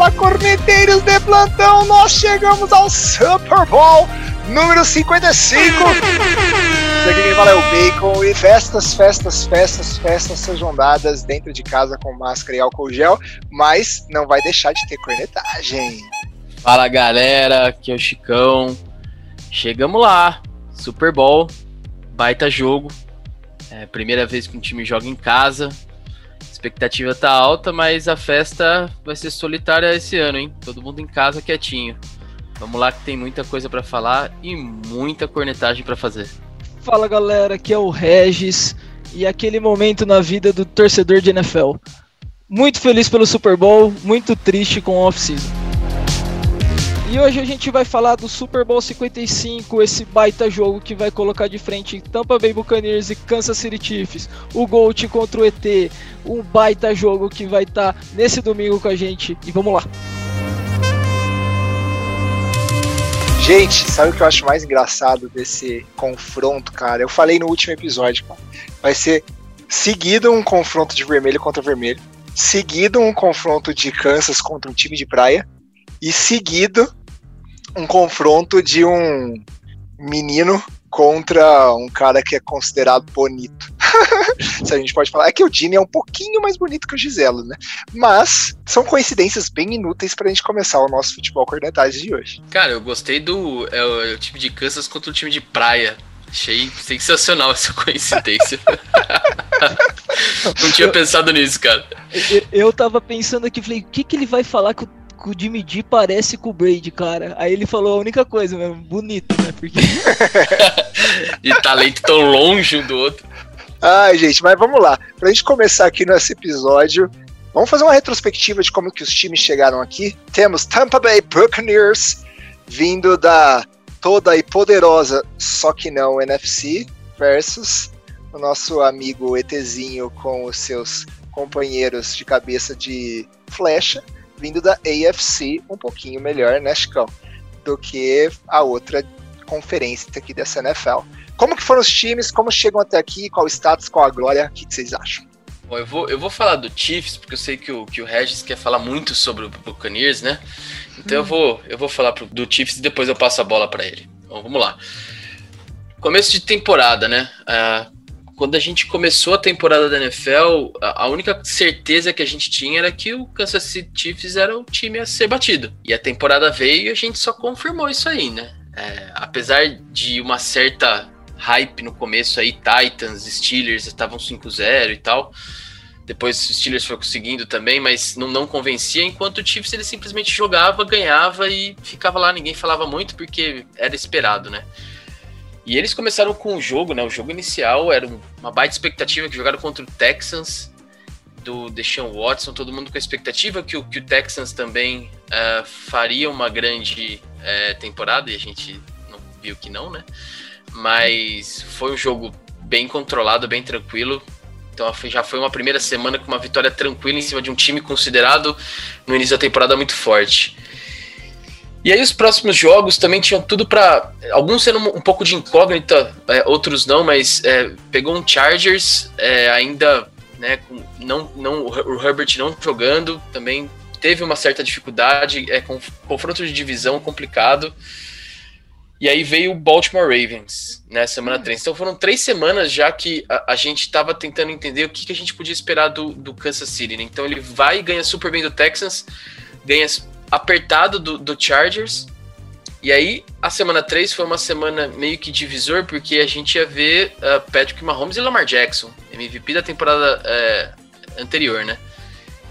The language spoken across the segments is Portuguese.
fala corneteiros de plantão, nós chegamos ao Super Bowl número 55. Aqui quem fala é o Bacon e festas, festas, festas, festas sejam dadas dentro de casa com máscara e álcool gel, mas não vai deixar de ter cornetagem. Fala galera, aqui é o Chicão. Chegamos lá, Super Bowl, baita jogo. É primeira vez que um time joga em casa, expectativa tá alta, mas a festa vai ser solitária esse ano, hein? Todo mundo em casa quietinho. Vamos lá que tem muita coisa para falar e muita cornetagem para fazer. Fala galera, aqui é o Regis e aquele momento na vida do torcedor de NFL. Muito feliz pelo Super Bowl, muito triste com o off-season. E hoje a gente vai falar do Super Bowl 55, esse baita jogo que vai colocar de frente Tampa Bay Buccaneers e Kansas City Chiefs, o Gold contra o ET, um baita jogo que vai estar tá nesse domingo com a gente. E vamos lá. Gente, sabe o que eu acho mais engraçado desse confronto, cara? Eu falei no último episódio, cara. Vai ser seguido um confronto de vermelho contra vermelho, seguido um confronto de Kansas contra um time de praia e seguido um confronto de um menino contra um cara que é considerado bonito. Se a gente pode falar. É que o Dini é um pouquinho mais bonito que o Giselo, né? Mas são coincidências bem inúteis pra gente começar o nosso futebol cornetagem de hoje. Cara, eu gostei do é o, é o time de Kansas contra o time de praia. Achei sensacional essa coincidência. Não tinha pensado nisso, cara. Eu, eu tava pensando aqui, falei, o que, que ele vai falar que o que o Jimmy D parece com o Brady, cara. Aí ele falou a única coisa mesmo, bonito, né? Porque. De talento tão longe um do outro. Ai, gente, mas vamos lá. Pra gente começar aqui nesse episódio, vamos fazer uma retrospectiva de como que os times chegaram aqui. Temos Tampa Bay Buccaneers vindo da toda e poderosa, só que não NFC, versus o nosso amigo ETzinho com os seus companheiros de cabeça de flecha vindo da AFC um pouquinho melhor, né, Chicão? Do que a outra conferência aqui dessa NFL. Como que foram os times? Como chegam até aqui? Qual o status? Qual a glória? O que, que vocês acham? Bom, eu vou, eu vou falar do Chiefs, porque eu sei que o, que o Regis quer falar muito sobre o Buccaneers, né? Então hum. eu, vou, eu vou falar pro, do Chiefs e depois eu passo a bola para ele. Então vamos lá. Começo de temporada, né? Uh, quando a gente começou a temporada da NFL, a única certeza que a gente tinha era que o Kansas City Chiefs era o time a ser batido. E a temporada veio e a gente só confirmou isso aí, né? É, apesar de uma certa hype no começo aí, Titans, Steelers estavam 5-0 e tal. Depois os Steelers foi conseguindo também, mas não, não convencia, enquanto o Chiefs ele simplesmente jogava, ganhava e ficava lá, ninguém falava muito porque era esperado, né? E eles começaram com o jogo, né? O jogo inicial era uma baita expectativa que jogaram contra o Texans do Deshaun Watson, todo mundo com a expectativa que o, que o Texans também uh, faria uma grande uh, temporada e a gente não viu que não, né? Mas foi um jogo bem controlado, bem tranquilo. Então já foi uma primeira semana com uma vitória tranquila em cima de um time considerado no início da temporada muito forte. E aí os próximos jogos também tinham tudo para alguns sendo um pouco de incógnita, é, outros não, mas é, pegou um Chargers é, ainda, né, com, não, não o Herbert não jogando, também teve uma certa dificuldade, é com confronto de divisão complicado. E aí veio o Baltimore Ravens, né, semana hum. 3. Então foram três semanas já que a, a gente estava tentando entender o que, que, a gente podia esperar do, do Kansas City. Né? Então ele vai e ganha super bem do Texans, ganha apertado do, do Chargers. E aí, a semana 3 foi uma semana meio que divisor, porque a gente ia ver uh, Patrick Mahomes e Lamar Jackson, MVP da temporada uh, anterior, né?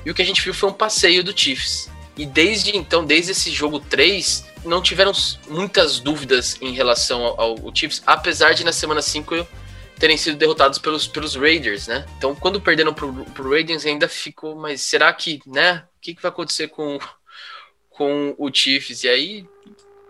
E o que a gente viu foi um passeio do Chiefs. E desde então, desde esse jogo 3, não tiveram muitas dúvidas em relação ao, ao Chiefs, apesar de na semana 5 terem sido derrotados pelos, pelos Raiders, né? Então, quando perderam pro, pro Raiders, ainda ficou, mas será que, né? O que, que vai acontecer com com o Chiefs. E aí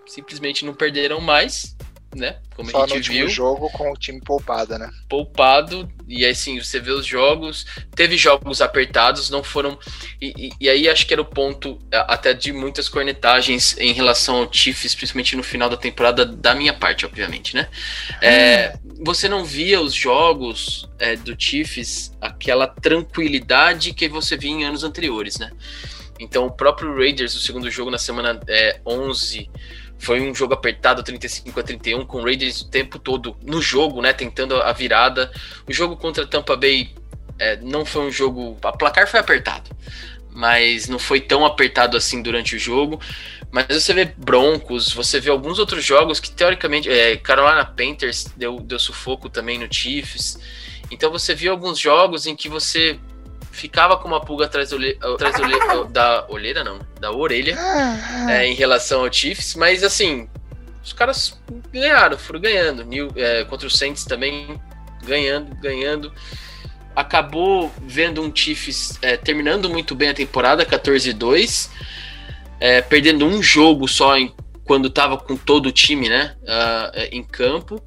simplesmente não perderam mais, né? Como Só a gente no viu. jogo com o time poupado, né? Poupado. E aí sim, você vê os jogos. Teve jogos apertados, não foram. E, e, e, aí acho que era o ponto até de muitas cornetagens em relação ao Chiefs, principalmente no final da temporada, da minha parte, obviamente, né? É, você não via os jogos é, do Chiefs aquela tranquilidade que você via em anos anteriores, né? Então o próprio Raiders, o segundo jogo na semana é, 11, foi um jogo apertado, 35 a 31, com o Raiders o tempo todo no jogo, né? Tentando a virada. O jogo contra Tampa Bay é, não foi um jogo. A placar foi apertado, mas não foi tão apertado assim durante o jogo. Mas você vê Broncos, você vê alguns outros jogos que teoricamente. É, Carolina Panthers deu, deu sufoco também no Chiefs. Então você viu alguns jogos em que você ficava com uma pulga atrás, atrás da olheira, não, da orelha, é, em relação ao Chiefs, mas assim, os caras ganharam, foram ganhando. New, é, contra o Saints também, ganhando, ganhando. Acabou vendo um Chiefs é, terminando muito bem a temporada, 14-2, é, perdendo um jogo só em, quando estava com todo o time né, uh, em campo.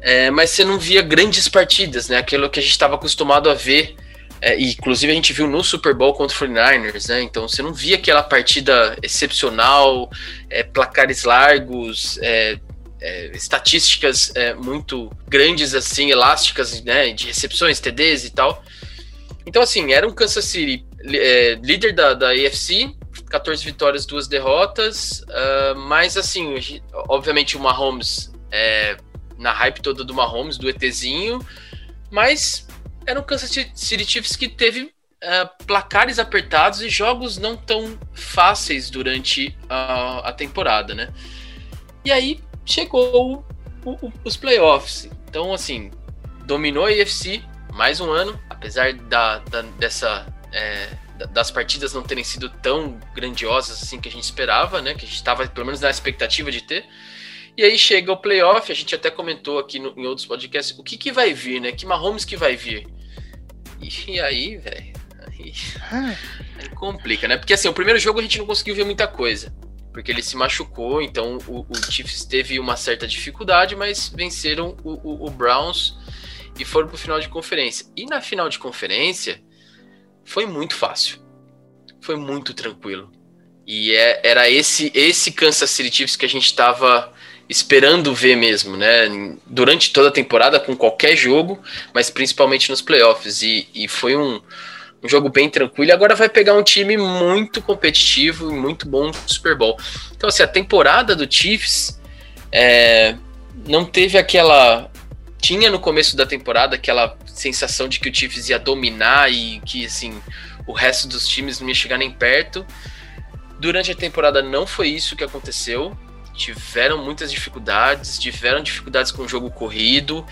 É, mas você não via grandes partidas, né? Aquilo que a gente estava acostumado a ver. É, inclusive a gente viu no Super Bowl contra o 49ers, né? Então você não via aquela partida excepcional, é, placares largos, é, é estatísticas é, muito grandes, assim, elásticas, né? De recepções, TDs e tal. Então, assim, era um Kansas City é, líder da, da AFC, 14 vitórias, duas derrotas, uh, mas assim, obviamente o Mahomes na hype toda do Mahomes, do ETzinho, mas era um Kansas City Chiefs que teve uh, placares apertados e jogos não tão fáceis durante a, a temporada, né? E aí chegou o, o, os playoffs. Então, assim, dominou a AFC mais um ano, apesar da, da dessa é, das partidas não terem sido tão grandiosas assim que a gente esperava, né? Que a gente estava pelo menos na expectativa de ter. E aí chega o playoff, a gente até comentou aqui no, em outros podcasts, o que, que vai vir, né? Que Mahomes que vai vir? E, aí, velho, aí, aí, complica, né? Porque assim, o primeiro jogo a gente não conseguiu ver muita coisa. Porque ele se machucou, então o, o Chiefs teve uma certa dificuldade, mas venceram o, o, o Browns e foram pro final de conferência. E na final de conferência foi muito fácil. Foi muito tranquilo. E é, era esse esse Kansas City Chiefs que a gente estava esperando ver mesmo, né? Durante toda a temporada, com qualquer jogo, mas principalmente nos playoffs. E, e foi um, um jogo bem tranquilo. Agora vai pegar um time muito competitivo e muito bom no Super Bowl. Então, assim, a temporada do Chiefs é, não teve aquela. Tinha no começo da temporada aquela sensação de que o Chiefs ia dominar e que, assim, o resto dos times não ia chegar nem perto. Durante a temporada não foi isso que aconteceu tiveram muitas dificuldades, tiveram dificuldades com o jogo corrido.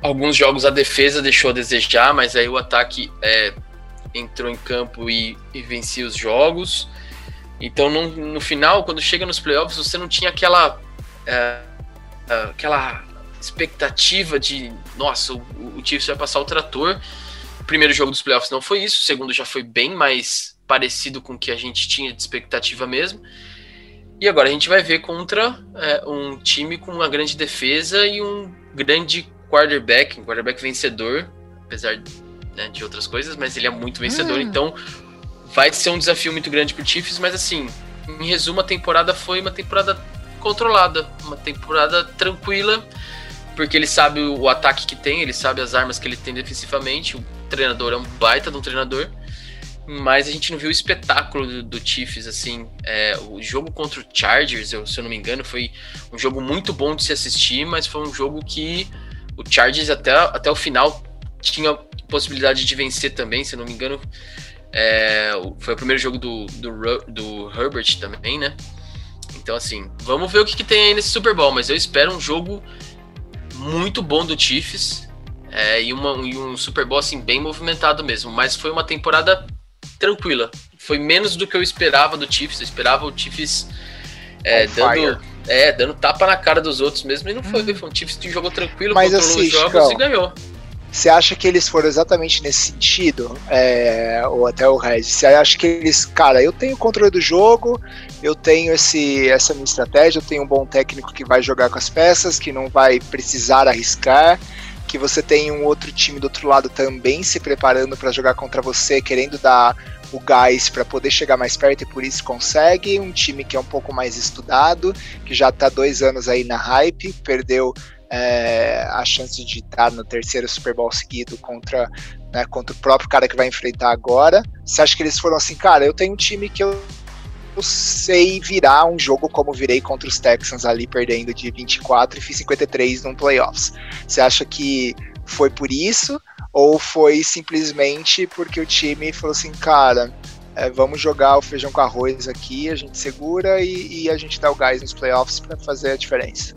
Alguns jogos a defesa deixou a desejar, mas aí o ataque é, entrou em campo e, e vencia os jogos. Então, no, no, final, quando chega nos playoffs, você não tinha aquela, é, é aquela expectativa de, nossa, o, o Chiefs vai passar o trator. O primeiro jogo dos playoffs não foi isso, o segundo já foi bem mais parecido com o que a gente tinha de expectativa mesmo. E agora a gente vai ver contra é, um time com uma grande defesa e um grande quarterback, um quarterback vencedor, apesar né, de outras coisas, mas ele é muito vencedor, hum. então vai ser um desafio muito grande pro Chiefs, mas assim, em resumo, a temporada foi uma temporada controlada, uma temporada tranquila, porque ele sabe o ataque que tem, ele sabe as armas que ele tem defensivamente, o treinador é um baita de um treinador, mas a gente não viu o espetáculo do, do Chiefs, assim. É, o jogo contra o Chargers, eu, se eu não me engano, foi um jogo muito bom de se assistir, mas foi um jogo que o Chargers até, até o final tinha possibilidade de vencer também, se eu não me engano. É, foi o primeiro jogo do, do, do Herbert também, né? Então, assim, vamos ver o que, que tem aí nesse Super Bowl, mas eu espero um jogo muito bom do Chiefs. É, e, uma, e um Super Bowl assim, bem movimentado mesmo. Mas foi uma temporada tranquila. Foi menos do que eu esperava do Chiefs. Eu esperava o Chiefs é, dando, é, dando tapa na cara dos outros mesmo. E não foi. Hum. Foi um Chiefs que jogou tranquilo, Mas controlou assim, os jogos Chicão, e ganhou. Você acha que eles foram exatamente nesse sentido? É, ou até o Red? Você acha que eles, cara, eu tenho controle do jogo, eu tenho esse, essa minha estratégia, eu tenho um bom técnico que vai jogar com as peças, que não vai precisar arriscar, que você tem um outro time do outro lado também se preparando para jogar contra você, querendo dar o gás para poder chegar mais perto e por isso consegue. Um time que é um pouco mais estudado, que já está dois anos aí na hype, perdeu é, a chance de estar no terceiro Super Bowl seguido contra, né, contra o próprio cara que vai enfrentar agora. Você acha que eles foram assim, cara, eu tenho um time que eu sei virar um jogo como virei contra os Texans ali, perdendo de 24 e fiz 53 no playoffs. Você acha que foi por isso? Ou foi simplesmente porque o time falou assim, cara, é, vamos jogar o feijão com arroz aqui, a gente segura e, e a gente dá o gás nos playoffs para fazer a diferença?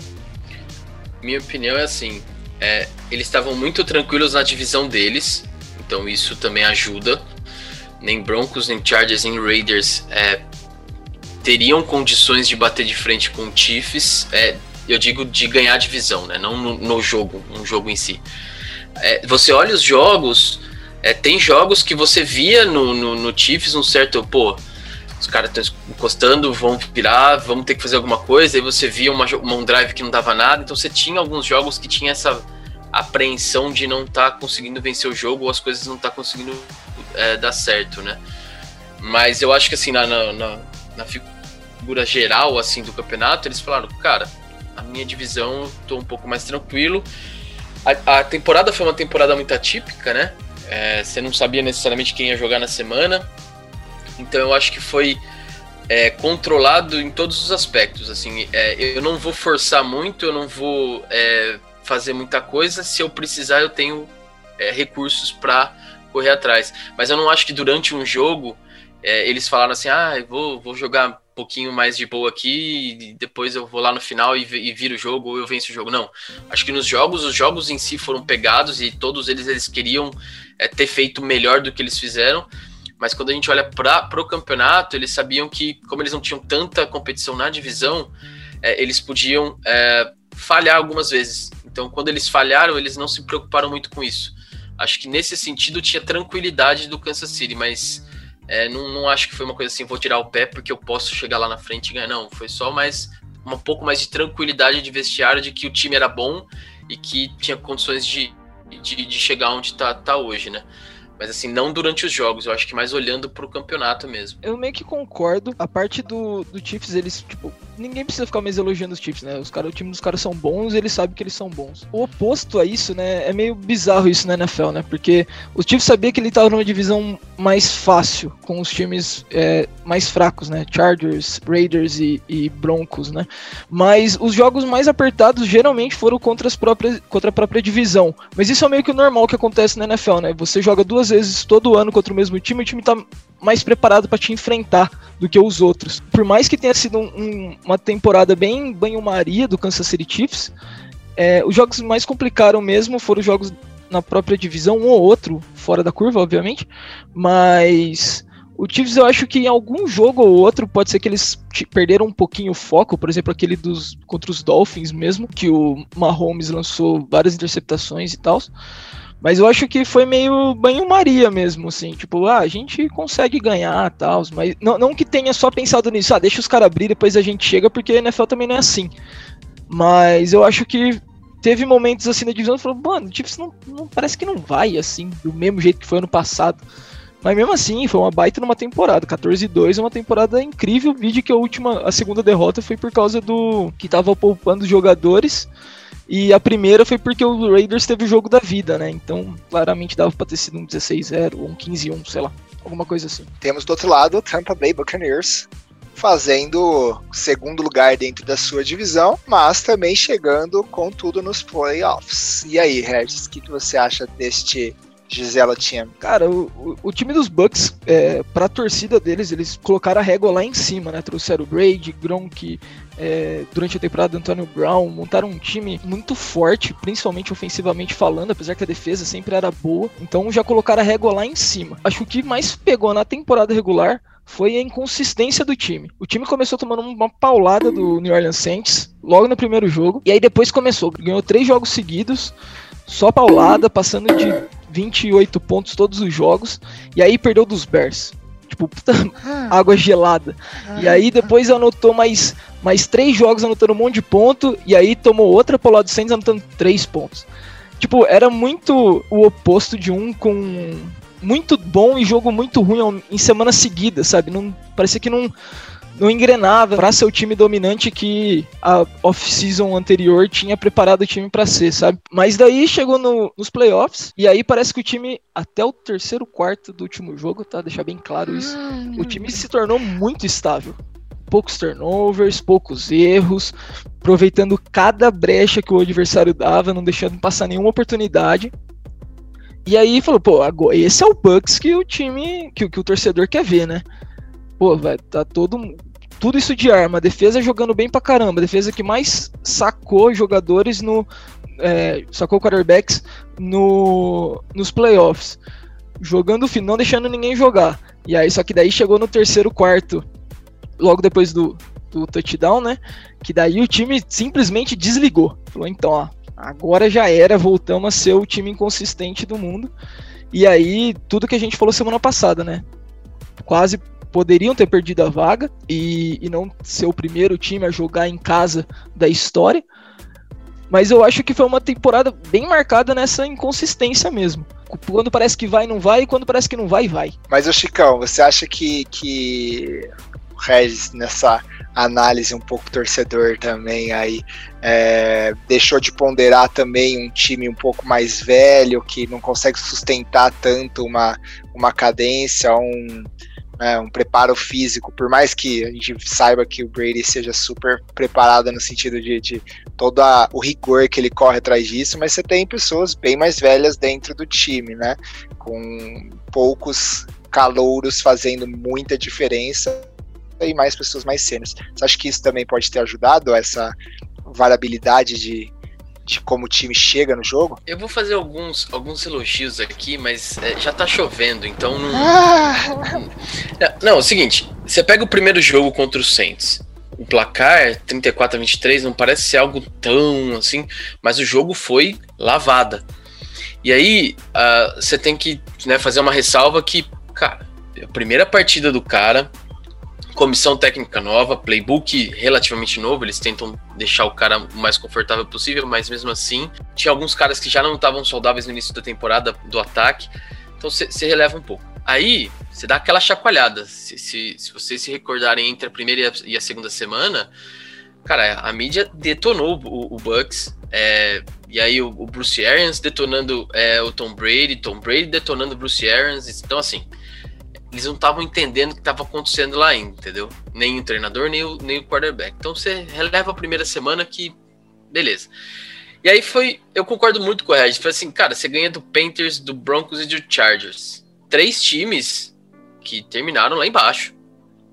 Minha opinião é assim: é, eles estavam muito tranquilos na divisão deles, então isso também ajuda. Nem Broncos, nem Chargers, nem Raiders é, teriam condições de bater de frente com o Chiefs, é, eu digo de ganhar a divisão, né? Não no, no jogo, um jogo em si. É, você olha os jogos, é, tem jogos que você via no, no, no Chiefs um certo, pô, os caras estão encostando, vão virar, vamos ter que fazer alguma coisa, e você via uma, uma, um drive que não dava nada, então você tinha alguns jogos que tinha essa apreensão de não estar tá conseguindo vencer o jogo ou as coisas não tá conseguindo é, dar certo, né? Mas eu acho que assim, na, na, na, na figura geral assim do campeonato, eles falaram, cara, a minha divisão tô um pouco mais tranquilo. A, a temporada foi uma temporada muito atípica, né? É, você não sabia necessariamente quem ia jogar na semana. Então eu acho que foi é, controlado em todos os aspectos. Assim, é, eu não vou forçar muito, eu não vou é, fazer muita coisa. Se eu precisar, eu tenho é, recursos para correr atrás. Mas eu não acho que durante um jogo é, eles falaram assim: ah, vou, vou jogar pouquinho mais de boa aqui depois eu vou lá no final e, e viro o jogo ou eu venço o jogo. Não. Acho que nos jogos, os jogos em si foram pegados e todos eles eles queriam é, ter feito melhor do que eles fizeram. Mas quando a gente olha para o campeonato, eles sabiam que, como eles não tinham tanta competição na divisão, é, eles podiam é, falhar algumas vezes. Então, quando eles falharam, eles não se preocuparam muito com isso. Acho que nesse sentido tinha tranquilidade do Kansas City, mas é, não, não acho que foi uma coisa assim, vou tirar o pé porque eu posso chegar lá na frente e ganhar. Não, foi só mais um pouco mais de tranquilidade de vestiário, de que o time era bom e que tinha condições de, de, de chegar onde está tá hoje, né? Mas assim, não durante os jogos, eu acho que mais olhando pro campeonato mesmo. Eu meio que concordo. A parte do, do Chiefs, eles, tipo, ninguém precisa ficar mais elogiando os Chiefs, né? Os cara, o time dos caras são bons eles sabem que eles são bons. O oposto a isso, né? É meio bizarro isso na NFL, né? Porque os Chiefs sabia que ele tava numa divisão mais fácil, com os times é, mais fracos, né? Chargers, Raiders e, e, Broncos, né? Mas os jogos mais apertados geralmente foram contra, as próprias, contra a própria divisão. Mas isso é meio que o normal que acontece na NFL, né? Você joga duas vezes todo ano contra o mesmo time, o time tá mais preparado para te enfrentar do que os outros. Por mais que tenha sido um, um, uma temporada bem banho-maria do Kansas City Chiefs, é, os jogos mais complicaram mesmo foram os jogos na própria divisão, um ou outro, fora da curva, obviamente, mas o Chiefs eu acho que em algum jogo ou outro pode ser que eles perderam um pouquinho o foco, por exemplo, aquele dos contra os Dolphins mesmo, que o Mahomes lançou várias interceptações e tal. Mas eu acho que foi meio banho-maria mesmo, assim. Tipo, ah, a gente consegue ganhar tal, mas não, não que tenha só pensado nisso, ah, deixa os caras abrir, depois a gente chega, porque a NFL também não é assim. Mas eu acho que teve momentos assim na divisão que falou, mano, tipo, não, não, parece que não vai assim, do mesmo jeito que foi ano passado. Mas mesmo assim, foi uma baita numa temporada. 14-2 é uma temporada incrível. Vídeo que a última, a segunda derrota foi por causa do que tava poupando os jogadores e a primeira foi porque o Raiders teve o jogo da vida, né? Então, claramente dava pra ter sido um 16-0 ou um 15-1, sei lá. Alguma coisa assim. Temos do outro lado o Tampa Bay Buccaneers fazendo segundo lugar dentro da sua divisão, mas também chegando com tudo nos playoffs. E aí, Regis, o que, que você acha deste Gisela tinha. Cara, o, o, time dos Bucks, é, pra torcida deles, eles colocaram a régua lá em cima, né? Trouxeram o Brady, Gronk, é, durante a temporada Antonio Brown, montaram um time muito forte, principalmente ofensivamente falando, apesar que a defesa sempre era boa. Então já colocaram a régua lá em cima. Acho que o que mais pegou na temporada regular foi a inconsistência do time. O time começou tomando uma paulada do New Orleans Saints logo no primeiro jogo, e aí depois começou, ganhou três jogos seguidos, só paulada, passando de 28 pontos todos os jogos, e aí perdeu dos Bears. Tipo, puta, ah. água gelada. E aí depois anotou mais, mais três jogos anotando um monte de ponto, e aí tomou outra paulada do Saints anotando três pontos. Tipo, era muito o oposto de um com muito bom e jogo muito ruim em semana seguida, sabe? Não, parecia que não, não engrenava para ser o time dominante que a off-season anterior tinha preparado o time para ser, sabe? Mas daí chegou no, nos playoffs e aí parece que o time até o terceiro quarto do último jogo, tá? Deixar bem claro isso. O time se tornou muito estável. Poucos turnovers, poucos erros, aproveitando cada brecha que o adversário dava, não deixando passar nenhuma oportunidade. E aí falou, pô, agora, esse é o Bucks que o time, que, que o torcedor quer ver, né? Pô, vai tá todo tudo isso de arma, defesa jogando bem pra caramba, defesa que mais sacou jogadores no é, sacou quarterbacks no, nos playoffs, jogando não deixando ninguém jogar. E aí só que daí chegou no terceiro quarto, logo depois do, do touchdown, né? Que daí o time simplesmente desligou. Falou então, ó, agora já era, voltamos a ser o time inconsistente do mundo. E aí, tudo que a gente falou semana passada, né? Quase poderiam ter perdido a vaga e, e não ser o primeiro time a jogar em casa da história. Mas eu acho que foi uma temporada bem marcada nessa inconsistência mesmo. Quando parece que vai, não vai, e quando parece que não vai, vai. Mas, o Chicão, você acha que, que o Regis, nessa análise um pouco torcedor também aí. É, deixou de ponderar também um time um pouco mais velho, que não consegue sustentar tanto uma, uma cadência, um, é, um preparo físico, por mais que a gente saiba que o Brady seja super preparado no sentido de, de todo a, o rigor que ele corre atrás disso, mas você tem pessoas bem mais velhas dentro do time, né? Com poucos calouros fazendo muita diferença e mais pessoas mais cenas. Você acha que isso também pode ter ajudado essa variabilidade de, de como o time chega no jogo? Eu vou fazer alguns, alguns elogios aqui, mas é, já tá chovendo, então não... Ah! não. Não, é o seguinte, você pega o primeiro jogo contra o Saints. O placar 34 a 23 não parece ser algo tão assim, mas o jogo foi lavada. E aí uh, você tem que né, fazer uma ressalva que, cara, a primeira partida do cara, comissão técnica nova, playbook relativamente novo, eles tentam deixar o cara o mais confortável possível, mas mesmo assim, tinha alguns caras que já não estavam saudáveis no início da temporada do ataque, então você releva um pouco. Aí, você dá aquela chacoalhada. Se, se, se vocês se recordarem entre a primeira e a, e a segunda semana, cara, a mídia detonou o, o Bucks. É, e aí o, o Bruce Arians detonando é, o Tom Brady, Tom Brady detonando o Bruce Arians. Então, assim, eles não estavam entendendo o que estava acontecendo lá ainda, entendeu? Nem o treinador, nem o, nem o quarterback. Então você releva a primeira semana que. Beleza. E aí foi. Eu concordo muito com o Red. Foi assim, cara, você ganha do Panthers, do Broncos e do Chargers. Três times que terminaram lá embaixo.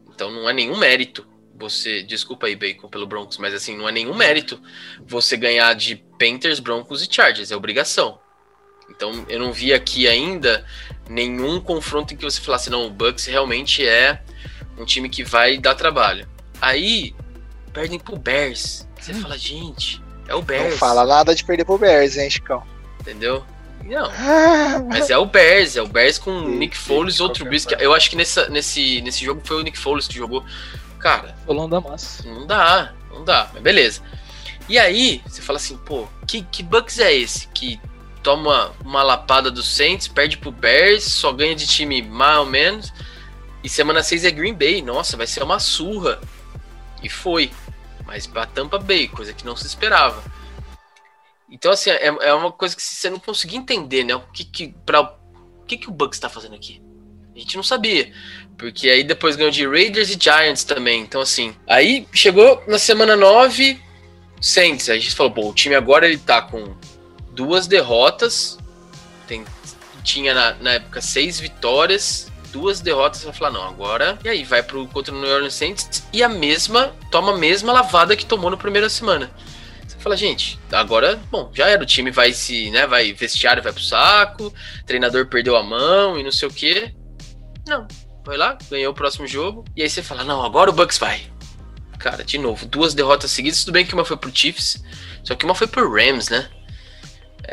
Então não é nenhum mérito você. Desculpa aí, Bacon, pelo Broncos, mas assim, não é nenhum mérito você ganhar de Panthers, Broncos e Chargers. É obrigação. Então eu não vi aqui ainda nenhum confronto em que você falasse, não, o Bucks realmente é um time que vai dar trabalho. Aí perdem pro Bears. Você hum. fala, gente, é o Bears. Não fala nada de perder pro Bears, hein, Chicão? Entendeu? Não. Mas é o Bears, é o Bears com o Nick Foles, outro Biscuit. Eu acho que nessa, nesse, nesse jogo foi o Nick Foles que jogou. Cara. Não dá massa. Não dá, não dá, mas beleza. E aí, você fala assim, pô, que, que Bucks é esse? Que toma uma lapada do Saints, perde pro Bears, só ganha de time mais ou menos. E semana 6 é Green Bay. Nossa, vai ser uma surra. E foi. Mas pra Tampa Bay, coisa que não se esperava. Então, assim, é, é uma coisa que você não conseguia entender, né? O que que, pra, o, que, que o Bucks tá fazendo aqui? A gente não sabia. Porque aí depois ganhou de Raiders e Giants também. Então, assim. Aí chegou na semana 9, Saints. A gente falou, bom, o time agora ele tá com duas derrotas. Tem, tinha na, na época seis vitórias, duas derrotas. Vai falar, não, agora. E aí, vai pro contra o New Orleans Saints e a mesma, toma a mesma lavada que tomou na primeira semana. Você fala, gente, agora, bom, já era. O time vai se, né, vai vestiário, vai pro saco, treinador perdeu a mão e não sei o que. Não, foi lá, ganhou o próximo jogo. E aí você fala, não, agora o Bucks vai. Cara, de novo, duas derrotas seguidas. Tudo bem que uma foi pro Chiefs, só que uma foi pro Rams, né?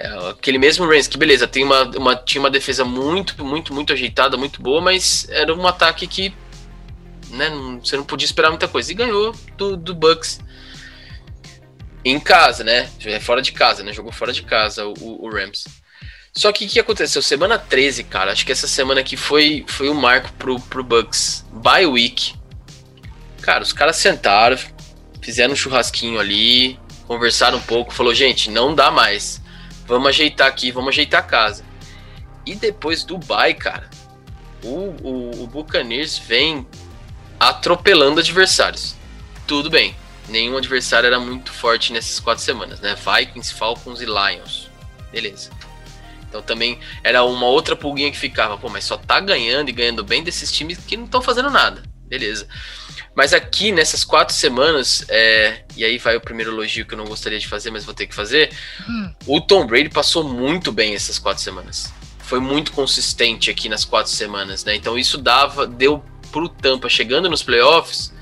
É, aquele mesmo Rams, que beleza, tem uma, uma, tinha uma defesa muito, muito, muito ajeitada, muito boa, mas era um ataque que né, não, você não podia esperar muita coisa. E ganhou do, do Bucks em casa, né? É fora de casa, né? Jogou fora de casa o, o Rams. Só que o que aconteceu? Semana 13, cara, acho que essa semana aqui foi, foi um marco pro, pro Bucks. Bye week. Cara, os caras sentaram, fizeram um churrasquinho ali, conversaram um pouco, falou, gente, não dá mais. Vamos ajeitar aqui, vamos ajeitar a casa. E depois Dubai, cara, o, o, o Buccaneers vem atropelando adversários. Tudo bem, nenhum adversário era muito forte nessas quatro semanas, né? Vikings, Falcons e Lions. Beleza. Então também era uma outra pulguinha que ficava, pô, mas só tá ganhando e ganhando bem desses times que não estão fazendo nada. Beleza. Mas aqui, nessas quatro semanas, é, e aí vai o primeiro elogio que eu não gostaria de fazer, mas vou ter que fazer. Hum. O Tom Brady passou muito bem essas quatro semanas. Foi muito consistente aqui nas quatro semanas, né? Então isso dava, deu pro Tampa chegando nos playoffs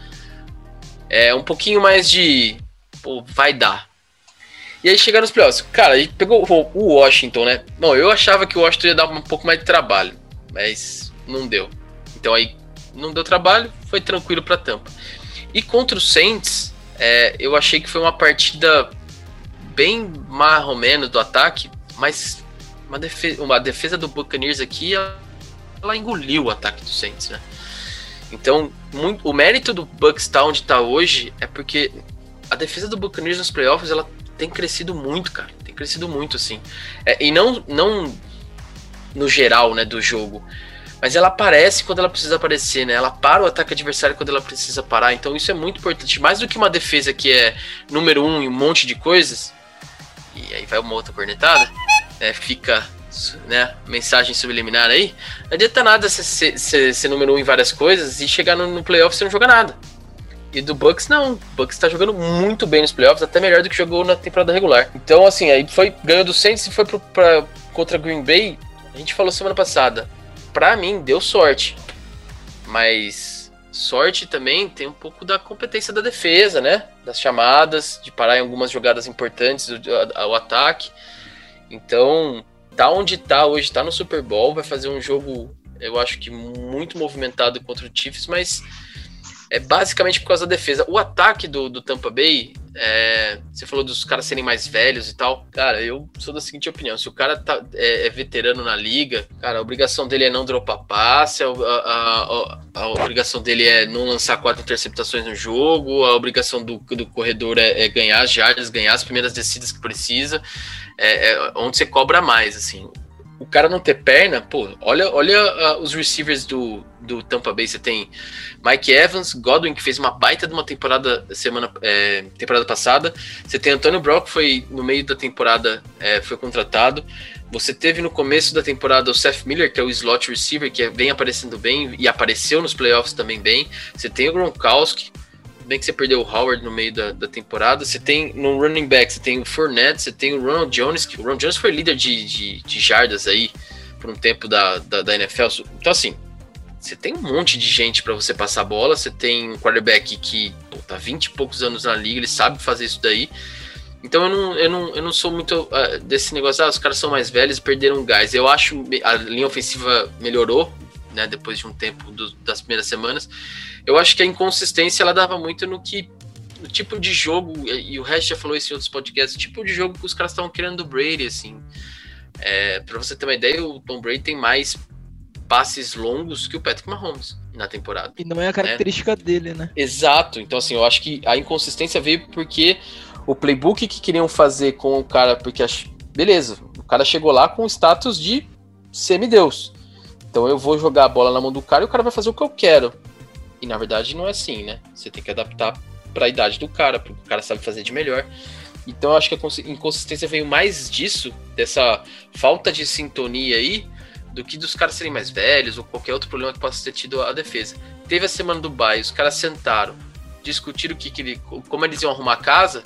é um pouquinho mais de. Pô, vai dar. E aí chegaram nos playoffs. Cara, aí pegou o Washington, né? Não, eu achava que o Washington ia dar um pouco mais de trabalho, mas não deu. Então aí não deu trabalho, foi tranquilo para Tampa. E contra o Saints, é, eu achei que foi uma partida bem marromeno do ataque, mas uma defesa, uma defesa do Buccaneers aqui, ela, ela engoliu o ataque do Saints, né? Então, muito, o mérito do Bucks estar onde está hoje é porque a defesa do Buccaneers nos playoffs ela tem crescido muito, cara. Tem crescido muito, assim. É, e não, não no geral, né, do jogo. Mas ela aparece quando ela precisa aparecer, né? Ela para o ataque adversário quando ela precisa parar. Então isso é muito importante. Mais do que uma defesa que é número um em um monte de coisas. E aí vai uma outra cornetada. É, fica né, mensagem subliminar aí, não adianta nada ser, ser, ser número um em várias coisas e chegar no, no playoff você não joga nada. E do Bucks não, o Bucks tá jogando muito bem nos playoffs, até melhor do que jogou na temporada regular. Então assim, aí foi ganhou do Saints e foi pro, pra, contra Green Bay. A gente falou semana passada. Pra mim deu sorte, mas sorte também tem um pouco da competência da defesa, né? Das chamadas, de parar em algumas jogadas importantes o ataque. Então, tá onde tá hoje, tá no Super Bowl, vai fazer um jogo, eu acho que muito movimentado contra o Chiefs, mas é basicamente por causa da defesa. O ataque do, do Tampa Bay, é, você falou dos caras serem mais velhos e tal. Cara, eu sou da seguinte opinião: se o cara tá, é, é veterano na liga, cara, a obrigação dele é não dropar passe, a, a, a, a, obrigação dele é não lançar quatro interceptações no jogo, a obrigação do, do corredor é, é ganhar as jardas, ganhar as primeiras descidas que precisa é, é onde você cobra mais, assim. O cara não ter perna, pô, olha, olha uh, os receivers do, do Tampa Bay. Você tem Mike Evans, Godwin, que fez uma baita de uma temporada semana é, temporada passada. Você tem Antônio Brock, que foi no meio da temporada, é, foi contratado. Você teve no começo da temporada o Seth Miller, que é o slot receiver, que vem aparecendo bem e apareceu nos playoffs também bem. Você tem o Gronkowski, bem que você perdeu o Howard no meio da, da temporada. Você tem no running back, você tem o Fournette, você tem o Ronald Jones, que o Ronald Jones foi líder de, de, de jardas aí por um tempo da, da, da, NFL. Então, assim, você tem um monte de gente para você passar a bola. Você tem um quarterback que pô, tá 20 e poucos anos na liga, ele sabe fazer isso daí. Então eu não, eu não, eu não sou muito uh, desse negócio, ah, os caras são mais velhos perderam gás. Eu acho a linha ofensiva melhorou, né, depois de um tempo do, das primeiras semanas eu acho que a inconsistência ela dava muito no que no tipo de jogo, e o resto já falou isso em outros podcasts, o tipo de jogo que os caras estavam querendo do Brady, assim. É, para você ter uma ideia, o Tom Brady tem mais passes longos que o Patrick Mahomes na temporada. E não é a característica né? dele, né? Exato. Então, assim, eu acho que a inconsistência veio porque o playbook que queriam fazer com o cara, porque beleza, o cara chegou lá com status de semideus. Então eu vou jogar a bola na mão do cara e o cara vai fazer o que eu quero. E na verdade não é assim, né? Você tem que adaptar para a idade do cara, porque o cara sabe fazer de melhor. Então eu acho que a inconsistência veio mais disso, dessa falta de sintonia aí, do que dos caras serem mais velhos ou qualquer outro problema que possa ter tido a defesa. Teve a semana do Bay, os caras sentaram, discutiram o que, que ele, como eles iam arrumar a casa,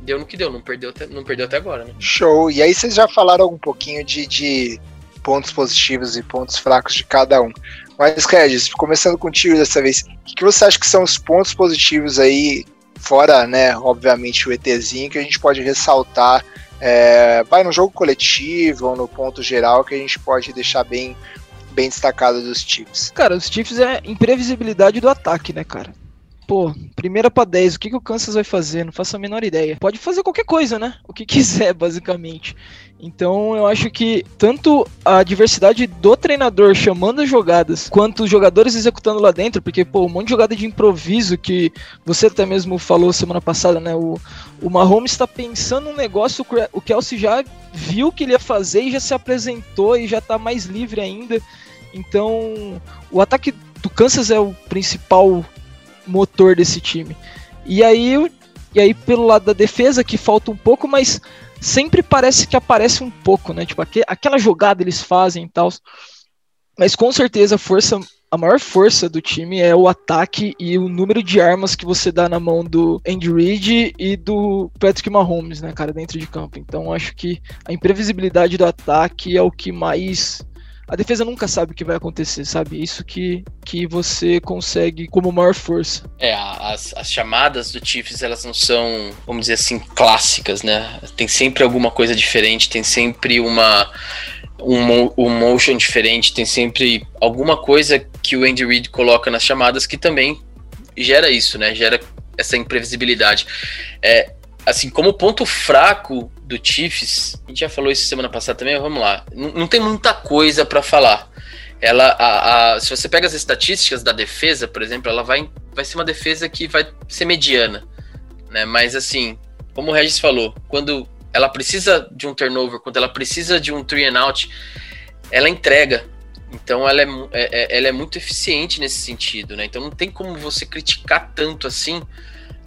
deu no que deu, não perdeu até, não perdeu até agora, né? Show! E aí vocês já falaram um pouquinho de, de pontos positivos e pontos fracos de cada um. Mas, Regis, começando contigo dessa vez, o que você acha que são os pontos positivos aí, fora, né, obviamente, o ETzinho, que a gente pode ressaltar, é, vai no jogo coletivo ou no ponto geral, que a gente pode deixar bem, bem destacado dos Chiefs? Cara, os Chiefs é imprevisibilidade do ataque, né, cara? Pô, primeira para 10, o que, que o Kansas vai fazer? Não faço a menor ideia. Pode fazer qualquer coisa, né? O que quiser, basicamente. Então eu acho que tanto a diversidade do treinador chamando as jogadas, quanto os jogadores executando lá dentro, porque, pô, um monte de jogada de improviso que você até mesmo falou semana passada, né? O, o Mahomes está pensando um negócio, o Kelsey já viu que ele ia fazer e já se apresentou e já tá mais livre ainda. Então, o ataque do Kansas é o principal motor desse time. E aí, e aí pelo lado da defesa que falta um pouco, mas sempre parece que aparece um pouco, né? Tipo, aquela jogada eles fazem e tal. Mas com certeza a força, a maior força do time é o ataque e o número de armas que você dá na mão do Andy Reid e do Patrick Mahomes, né, cara, dentro de campo. Então acho que a imprevisibilidade do ataque é o que mais a defesa nunca sabe o que vai acontecer, sabe? Isso que, que você consegue como maior força. É, as, as chamadas do Chiefs, elas não são, vamos dizer assim, clássicas, né? Tem sempre alguma coisa diferente, tem sempre uma um, um motion diferente, tem sempre alguma coisa que o Andy Reid coloca nas chamadas que também gera isso, né? Gera essa imprevisibilidade. É, assim, como ponto fraco do Chiefs, a gente já falou isso semana passada também, vamos lá. Não, não tem muita coisa para falar. Ela, a, a, se você pega as estatísticas da defesa, por exemplo, ela vai, vai ser uma defesa que vai ser mediana, né? Mas assim, como o Regis falou, quando ela precisa de um turnover, quando ela precisa de um three and out, ela entrega. Então ela é, é, é ela é muito eficiente nesse sentido, né? Então não tem como você criticar tanto assim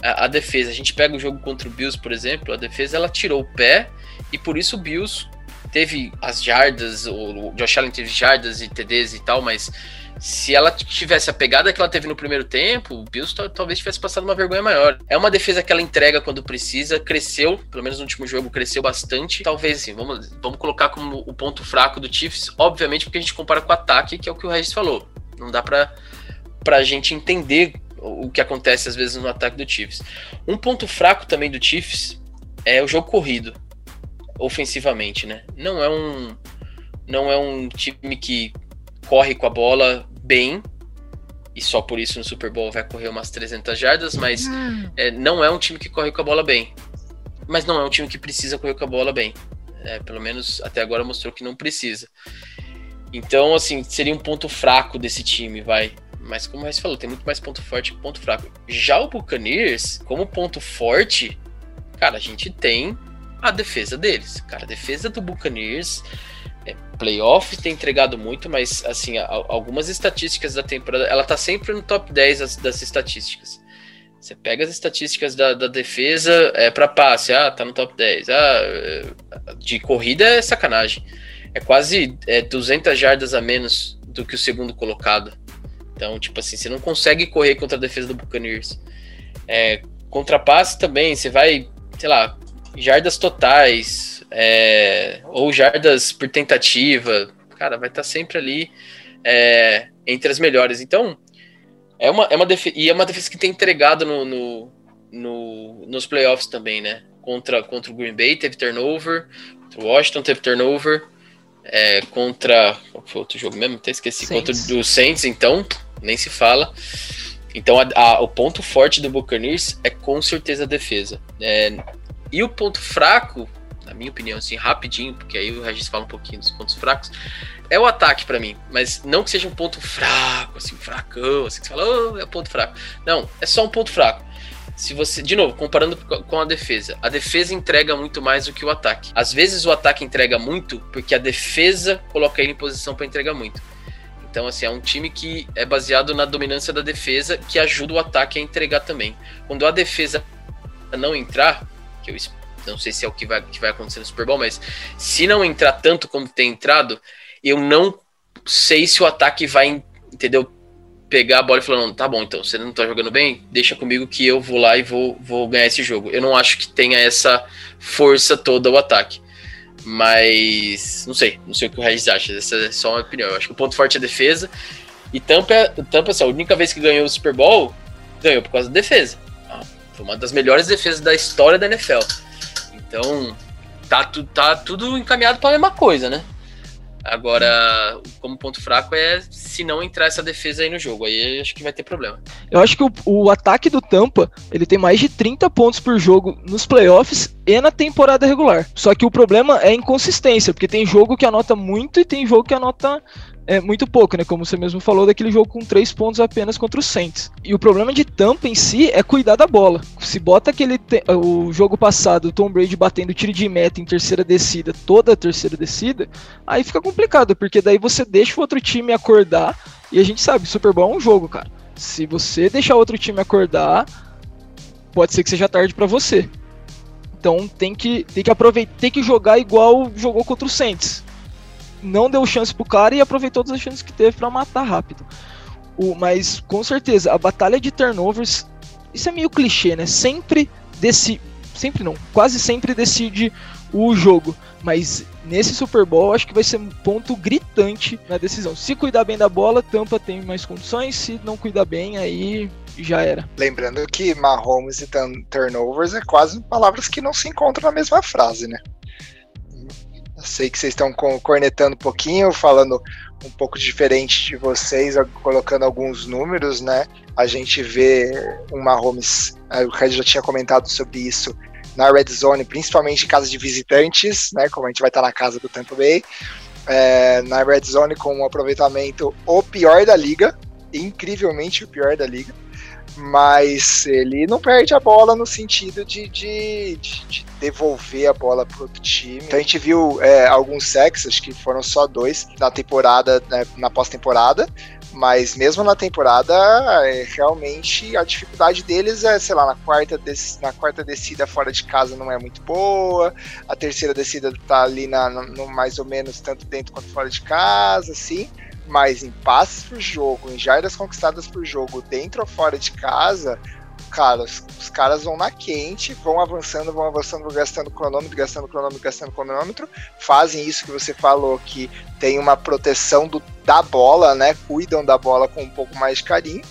a, a, defesa. A gente pega o jogo contra o Bills, por exemplo, a defesa ela tirou o pé e por isso o Bills teve as jardas, o Josh Allen teve jardas e TDs e tal, mas se ela tivesse a pegada que ela teve no primeiro tempo, o Bills talvez tivesse passado uma vergonha maior. É uma defesa que ela entrega quando precisa, cresceu, pelo menos no último jogo, cresceu bastante. Talvez, assim, vamos, vamos colocar como o ponto fraco do Chiefs, obviamente, porque a gente compara com o ataque, que é o que o Regis falou. Não dá pra, pra gente entender o que acontece às vezes no ataque do Chiefs. Um ponto fraco também do Chiefs é o jogo corrido, ofensivamente, né? Não é um não é um time que corre com a bola bem e só por isso no Super Bowl vai correr umas 300 jardas, mas uhum. é, não é um time que corre com a bola bem. Mas não é um time que precisa correr com a bola bem. É, pelo menos até agora mostrou que não precisa. Então, assim, seria um ponto fraco desse time, vai. Mas como Reis falou, tem muito mais ponto forte que ponto fraco. Já o Buccaneers, como ponto forte, cara, a gente tem a defesa deles. Cara, a defesa do Buccaneers, é, playoff tem entregado muito, mas assim, algumas estatísticas da temporada, ela tá sempre no top 10 das, das estatísticas. Você pega as estatísticas da, da defesa é para passe, ah, tá no top 10. Ah, de corrida é sacanagem. É quase é, 200 jardas a menos do que o segundo colocado. Então, tipo assim, você não consegue correr contra a defesa do Buccaneers. É, contra passe também, você vai, sei lá, jardas totais, é, ou jardas por tentativa, cara, vai estar tá sempre ali é, entre as melhores. Então, é uma, é uma defesa, e é uma defesa que tem entregado no, no, no, nos playoffs também, né? Contra, contra o Green Bay teve turnover, contra o Washington teve turnover, é, contra. Qual foi outro jogo mesmo? Até esqueci. Saints. Contra o Saints, então, nem se fala. Então, a, a, o ponto forte do Buccaneers é com certeza a defesa. É, e o ponto fraco, na minha opinião, assim, rapidinho, porque aí o Regis fala um pouquinho dos pontos fracos, é o ataque para mim. Mas não que seja um ponto fraco, assim, fracão, assim, que você fala, oh, é ponto fraco. Não, é só um ponto fraco se você, de novo, comparando com a defesa, a defesa entrega muito mais do que o ataque. Às vezes o ataque entrega muito porque a defesa coloca ele em posição para entregar muito. Então, assim, é um time que é baseado na dominância da defesa que ajuda o ataque a entregar também. Quando a defesa não entrar, que eu não sei se é o que vai, que vai acontecer no Super Bowl, mas se não entrar tanto como tem entrado, eu não sei se o ataque vai, entendeu? Pegar a bola e falar, não, tá bom, então, você não tá jogando bem, deixa comigo que eu vou lá e vou, vou ganhar esse jogo. Eu não acho que tenha essa força toda o ataque. Mas não sei, não sei o que o Regis acha. Essa é só uma opinião. Eu acho que o ponto forte é a defesa. E Tampa, Tampa assim, a única vez que ganhou o Super Bowl, ganhou por causa da defesa. Ah, foi uma das melhores defesas da história da NFL. Então, tá, tá tudo encaminhado para a mesma coisa, né? Agora, como ponto fraco é se não entrar essa defesa aí no jogo. Aí acho que vai ter problema. Eu acho que o, o, ataque do Tampa, ele tem mais de 30 pontos por jogo nos playoffs e na temporada regular. Só que o problema é a inconsistência, porque tem jogo que anota muito e tem jogo que anota é muito pouco, né? Como você mesmo falou, daquele jogo com três pontos apenas contra o Saints. E o problema de Tampa em si é cuidar da bola. Se bota aquele o jogo passado, o Tom Brady batendo tiro de meta em terceira descida, toda a terceira descida, aí fica complicado, porque daí você deixa o outro time acordar e a gente sabe, Super Bowl é um jogo, cara. Se você deixar outro time acordar, pode ser que seja tarde para você. Então tem que, tem que aproveitar, tem que jogar igual jogou contra o Saints não deu chance pro cara e aproveitou todas as chances que teve para matar rápido. O, mas com certeza, a batalha de turnovers, isso é meio clichê, né? Sempre decide. Sempre não, quase sempre decide o jogo. Mas nesse Super Bowl acho que vai ser um ponto gritante na decisão. Se cuidar bem da bola, Tampa tem mais condições. Se não cuidar bem, aí já era. Lembrando que Mahomes e turnovers é quase palavras que não se encontram na mesma frase, né? Sei que vocês estão cornetando um pouquinho, falando um pouco diferente de vocês, colocando alguns números, né? A gente vê um Mahomes, o Red já tinha comentado sobre isso na Red Zone, principalmente em casa de visitantes, né? Como a gente vai estar na casa do Tampa Bay. É, na Red Zone com um aproveitamento o pior da liga, incrivelmente o pior da liga mas ele não perde a bola no sentido de, de, de, de devolver a bola para outro time. Então a gente viu é, alguns sacks, acho que foram só dois na temporada, né, na pós-temporada, mas mesmo na temporada, é, realmente a dificuldade deles é, sei lá, na quarta, na quarta descida fora de casa não é muito boa, a terceira descida tá ali na, no, mais ou menos tanto dentro quanto fora de casa, assim mas em passes por jogo, em jardas conquistadas por jogo, dentro ou fora de casa, cara, os, os, caras vão na quente, vão avançando, vão avançando, vão gastando cronômetro, gastando cronômetro, gastando cronômetro, fazem isso que você falou, que tem uma proteção do, da bola, né? Cuidam da bola com um pouco mais de carinho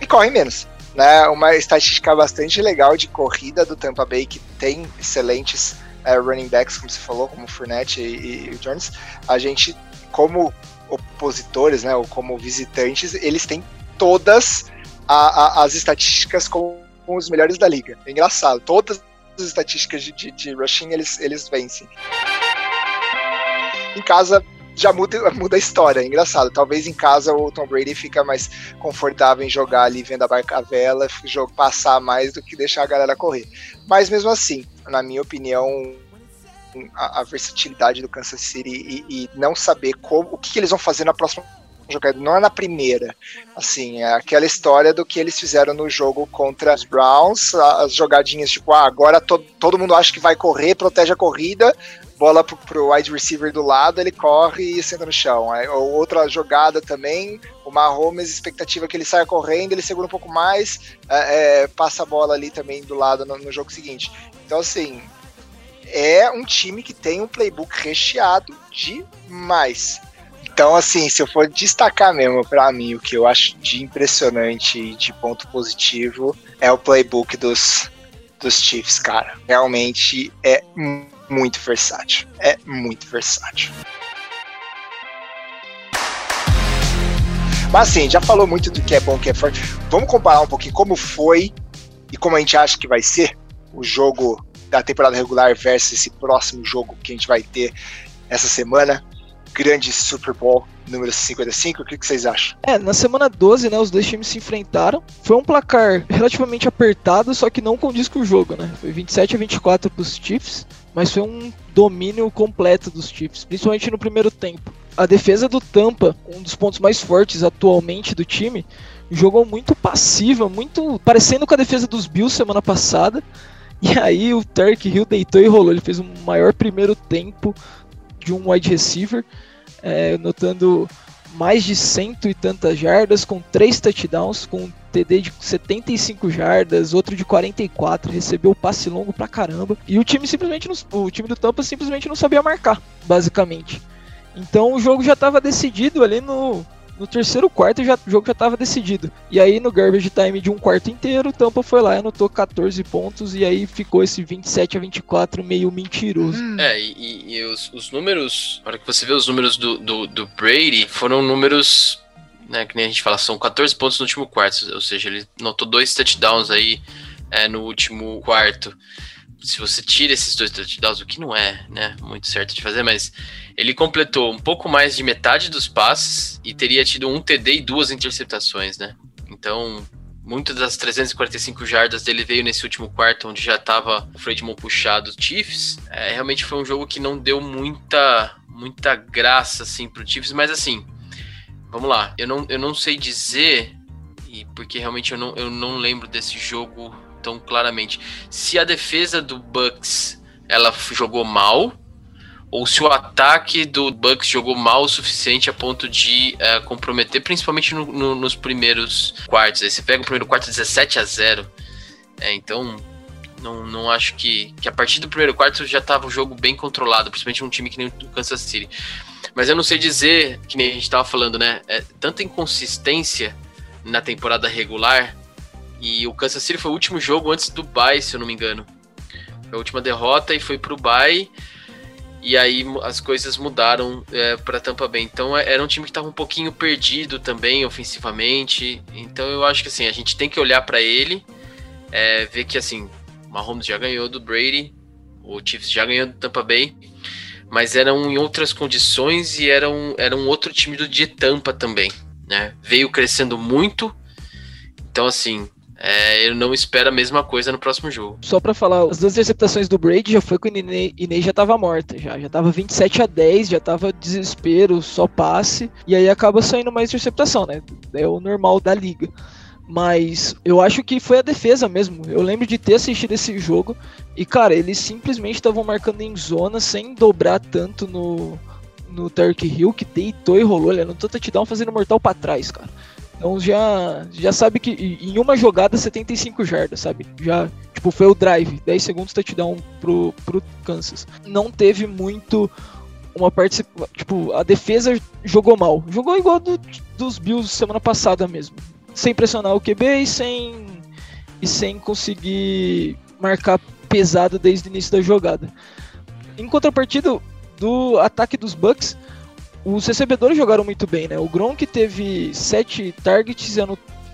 e correm menos. Né, uma estatística bastante legal de corrida do Tampa Bay, que tem excelentes é, running backs, como você falou, como o Fournette e, e o Jones. A gente, como opositores, né, ou como visitantes, eles têm todas a, a, as estatísticas com, os melhores da liga. É engraçado, todas as estatísticas de, de, de rushing eles, eles vencem. Em casa já muda, muda a história, é engraçado. Talvez em casa o Tom Brady fica mais confortável em jogar ali vendo a barca vela, passar mais do que deixar a galera correr. Mas mesmo assim, na minha opinião, a, a versatilidade do Kansas City e, e não saber como, o que, que eles vão fazer na próxima jogada, não é na primeira. Assim, é aquela história do que eles fizeram no jogo contra os Browns, as jogadinhas tipo, ah, agora to todo mundo acha que vai correr, protege a corrida, bola pro, pro wide receiver do lado, ele corre e senta no chão. Aí, outra jogada também, o Mahomes, expectativa que ele saia correndo, ele segura um pouco mais, é, é, passa a bola ali também do lado no, no jogo seguinte. Então, assim, é um time que tem um playbook recheado demais. Então, assim, se eu for destacar mesmo para mim o que eu acho de impressionante e de ponto positivo é o playbook dos, dos Chiefs, cara. Realmente é muito versátil. É muito versátil. Mas assim, já falou muito do que é bom, que é forte. Vamos comparar um pouquinho como foi e como a gente acha que vai ser o jogo da temporada regular versus esse próximo jogo que a gente vai ter essa semana. Grande Super Bowl número 55, o que, que vocês acham? É, na semana 12, né, os dois times se enfrentaram. Foi um placar relativamente apertado, só que não condiz com o jogo, né? Foi 27 a 24 para os Chiefs, mas foi um domínio completo dos Chiefs, principalmente no primeiro tempo. A defesa do Tampa, um dos pontos mais fortes atualmente do time, jogou muito passiva, muito parecendo com a defesa dos Bills semana passada. E aí o Turk Hill deitou e rolou. Ele fez um maior primeiro tempo de um wide receiver, é, notando mais de cento e tantas jardas, com três touchdowns, com um TD de 75 jardas, outro de 44, recebeu passe longo pra caramba. E o time simplesmente não, o time do Tampa simplesmente não sabia marcar, basicamente. Então o jogo já estava decidido ali no no terceiro quarto já, o jogo já estava decidido. E aí no garbage time de um quarto inteiro, o Tampa foi lá e anotou 14 pontos e aí ficou esse 27 a 24 meio mentiroso. É, e, e os, os, números, na hora que você vê os números do, do, do Brady, foram números né, que nem a gente fala, são 14 pontos no último quarto, ou seja, ele notou dois touchdowns aí é, no último quarto. Se você tira esses dois touchdowns, o que não é né, muito certo de fazer, mas ele completou um pouco mais de metade dos passes e teria tido um TD e duas interceptações, né? Então, muitas das 345 jardas dele veio nesse último quarto, onde já estava o Fredmon puxado Chiefs. É, realmente foi um jogo que não deu muita, muita graça assim, pro Chiefs, mas assim, vamos lá. Eu não, eu não sei dizer, e porque realmente eu não, eu não lembro desse jogo tão claramente, se a defesa do Bucks ela jogou mal ou se o ataque do Bucks jogou mal o suficiente a ponto de uh, comprometer, principalmente no, no, nos primeiros quartos. Aí você pega o primeiro quarto 17 a 0. É, então, não, não acho que, que a partir do primeiro quarto já estava o jogo bem controlado, principalmente um time que nem o Kansas City. Mas eu não sei dizer, que nem a gente estava falando, né? É, tanta inconsistência na temporada regular. E o Kansas City foi o último jogo antes do bye, se eu não me engano. Foi a última derrota e foi pro bye. E aí as coisas mudaram é, para Tampa Bay. Então é, era um time que estava um pouquinho perdido também ofensivamente. Então eu acho que assim a gente tem que olhar para ele, é, ver que assim Mahomes já ganhou do Brady, o Chiefs já ganhou do Tampa Bay mas eram em outras condições e era um, era um outro time do de Tampa também, né? Veio crescendo muito, então assim, é, eu não espero a mesma coisa no próximo jogo. Só para falar, as duas interceptações do Brady já foi com o Inês já tava morta, já, já tava 27 a 10, já tava desespero, só passe, e aí acaba saindo mais interceptação, né? É o normal da liga. Mas eu acho que foi a defesa mesmo. Eu lembro de ter assistido esse jogo e, cara, eles simplesmente estavam marcando em zona sem dobrar tanto no, no Turk Hill, que deitou e rolou. Ele anotou touchdown fazendo mortal para trás, cara. Então já, já sabe que em uma jogada 75 jardas, sabe? Já, tipo, foi o drive, 10 segundos touchdown pro, pro Kansas. Não teve muito uma participação. Tipo, a defesa jogou mal. Jogou igual do, dos Bills semana passada mesmo sem pressionar o QB e sem, e sem conseguir marcar pesado desde o início da jogada. Em contrapartida do ataque dos Bucks, os recebedores jogaram muito bem, né? O Gronk teve 7 targets e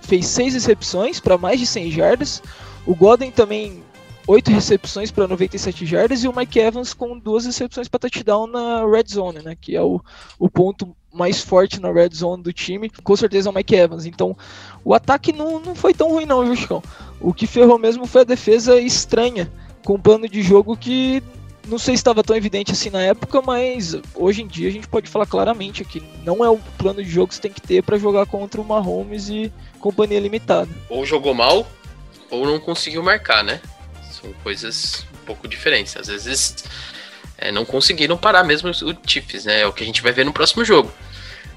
fez 6 recepções para mais de 100 jardas. O Godden também 8 recepções para 97 jardas e o Mike Evans com duas recepções para touchdown na red zone, né? Que é o, o ponto mais forte na red zone do time, com certeza é o Mike Evans. Então, o ataque não, não foi tão ruim não, Justicão. O que ferrou mesmo foi a defesa estranha, com um plano de jogo que não sei se estava tão evidente assim na época, mas hoje em dia a gente pode falar claramente que não é o plano de jogo que você tem que ter para jogar contra o Mahomes e companhia limitada. Ou jogou mal, ou não conseguiu marcar, né? São coisas um pouco diferentes. Às vezes é, não conseguiram parar mesmo o Chiefs, né? É o que a gente vai ver no próximo jogo.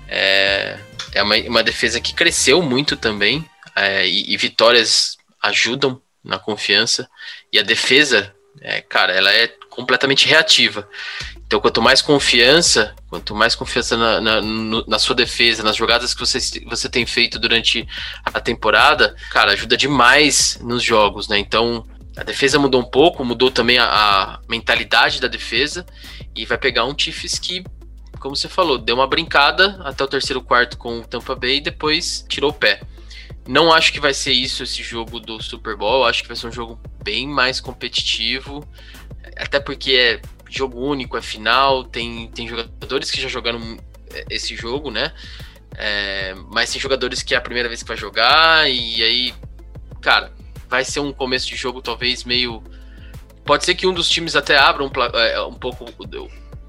É, é uma, uma defesa que cresceu muito também, é, e, e, vitórias ajudam na confiança. E a defesa, é, cara, ela é completamente reativa. Então, quanto mais confiança, quanto mais confiança na, na, na, sua defesa, nas jogadas que você, você tem feito durante a temporada, cara, ajuda demais nos jogos, né? Então, a defesa mudou um pouco, mudou também a, a mentalidade da defesa, e vai pegar um Chiefs que como você falou, deu uma brincada até o terceiro quarto com o Tampa Bay e depois tirou o pé. Não acho que vai ser isso esse jogo do Super Bowl, acho que vai ser um jogo bem mais competitivo, até porque é jogo único, é final, tem, tem jogadores que já jogaram é, esse jogo, né? É, mas tem jogadores que é a primeira vez que vai jogar, e aí, cara, vai ser um começo de jogo talvez meio. Pode ser que um dos times até abra um, é, um pouco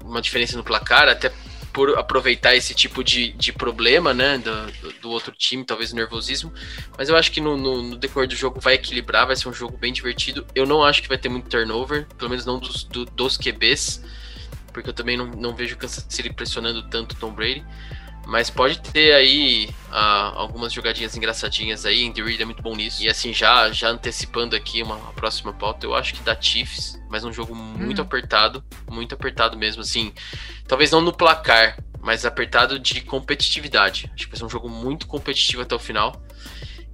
uma diferença no placar, até por aproveitar esse tipo de, de problema, né, do, do outro time, talvez o nervosismo, mas eu acho que no, no, no, decorrer do jogo vai equilibrar, vai ser um jogo bem divertido. Eu não acho que vai ter muito turnover, pelo menos não dos, do, dos QBs, porque eu também não, não vejo o Kansas City pressionando tanto o Tom Brady, mas pode ter aí uh, algumas jogadinhas engraçadinhas aí. Andy Reid é muito bom nisso. E assim, já, já antecipando aqui uma, uma próxima pauta, eu acho que dá Chiefs, mas um jogo muito hum. apertado, muito apertado mesmo. Assim, talvez não no placar, mas apertado de competitividade. Acho que vai ser um jogo muito competitivo até o final.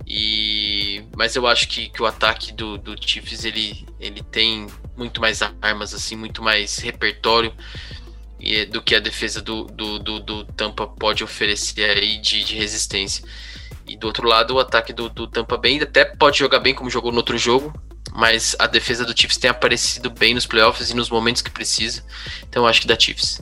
E mas eu acho que, que o ataque do, do Chiefs ele, ele tem muito mais armas assim, muito mais repertório do que a defesa do, do, do, do Tampa pode oferecer aí de, de, resistência. E do outro lado, o ataque do, do Tampa bem até pode jogar bem como jogou no outro jogo, mas a defesa do Chiefs tem aparecido bem nos playoffs e nos momentos que precisa. Então acho que dá Chiefs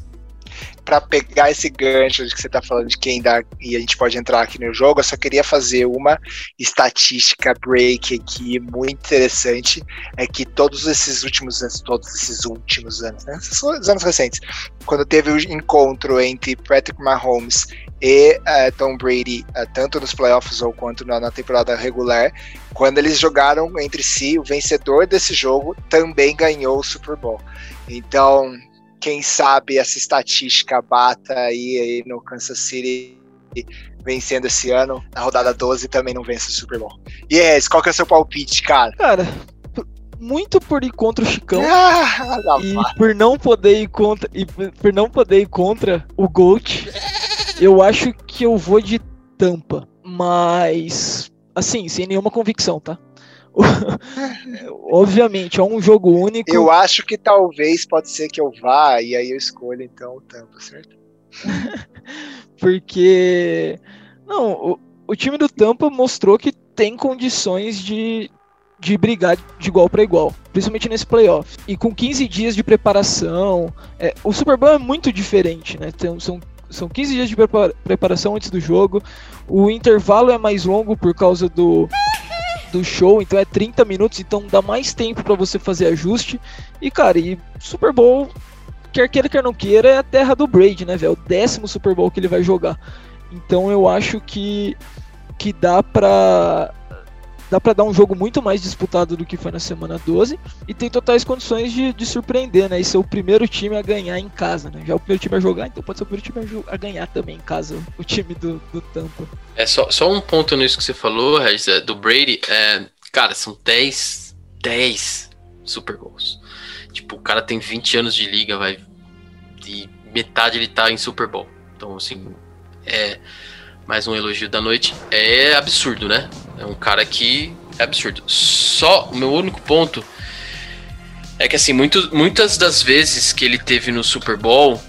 para pegar esse gancho de que você está falando de quem dá e a gente pode entrar aqui no jogo, eu só queria fazer uma estatística break aqui muito interessante, é que todos esses últimos anos, todos esses últimos anos, né, esses anos recentes, quando teve o encontro entre Patrick Mahomes e uh, Tom Brady, uh, tanto nos playoffs ou quanto na, na, temporada regular, quando eles jogaram entre si, o vencedor desse jogo também ganhou o Super Bowl. Então, quem sabe essa estatística bata aí, aí no Kansas City vencendo esse ano. Na rodada 12 também não vence o Super Bowl. É, qual que é o seu palpite, cara? Cara, muito por ir contra o Chicão ah, e por não poder ir contra e por não poder ir contra o Gold, eu acho que eu vou de Tampa, mas assim, sem nenhuma convicção, tá? Obviamente, é um jogo único. Eu acho que talvez pode ser que eu vá e aí eu escolho então o Tampa, certo? Porque não, o, o, time do Tampa mostrou que tem condições de, de brigar de igual para igual, principalmente nesse playoff. E com 15 dias de preparação, é, o Super Bowl é muito diferente, né? Então, são são 15 dias de preparação antes do jogo. O intervalo é mais longo por causa do do show, então é 30 minutos, então dá mais tempo para você fazer ajuste. E cara, e Super Bowl, quer queira, quer não queira, é a terra do Brady, né, velho? O décimo Super Bowl que ele vai jogar. Então eu acho que que dá pra dá para dar um jogo muito mais disputado do que foi na semana 12 e tem totais condições de, de surpreender, né? E ser o primeiro time a ganhar em casa, né? Já é o primeiro time a jogar, então pode ser o primeiro time a, ganhar também em casa, o time do, do Tampa. É só, só um ponto nisso que você falou, Regis, é, do Brady, é, cara, são 10, 10 Super Bowls. Tipo, o cara tem 20 anos de liga, vai, e metade ele tá em Super Bowl. Então, assim, é mais um elogio da noite. É absurdo, né? É um cara que é absurdo. Só o meu único ponto é que assim, muito, muitas das vezes que ele teve no Super Bowl,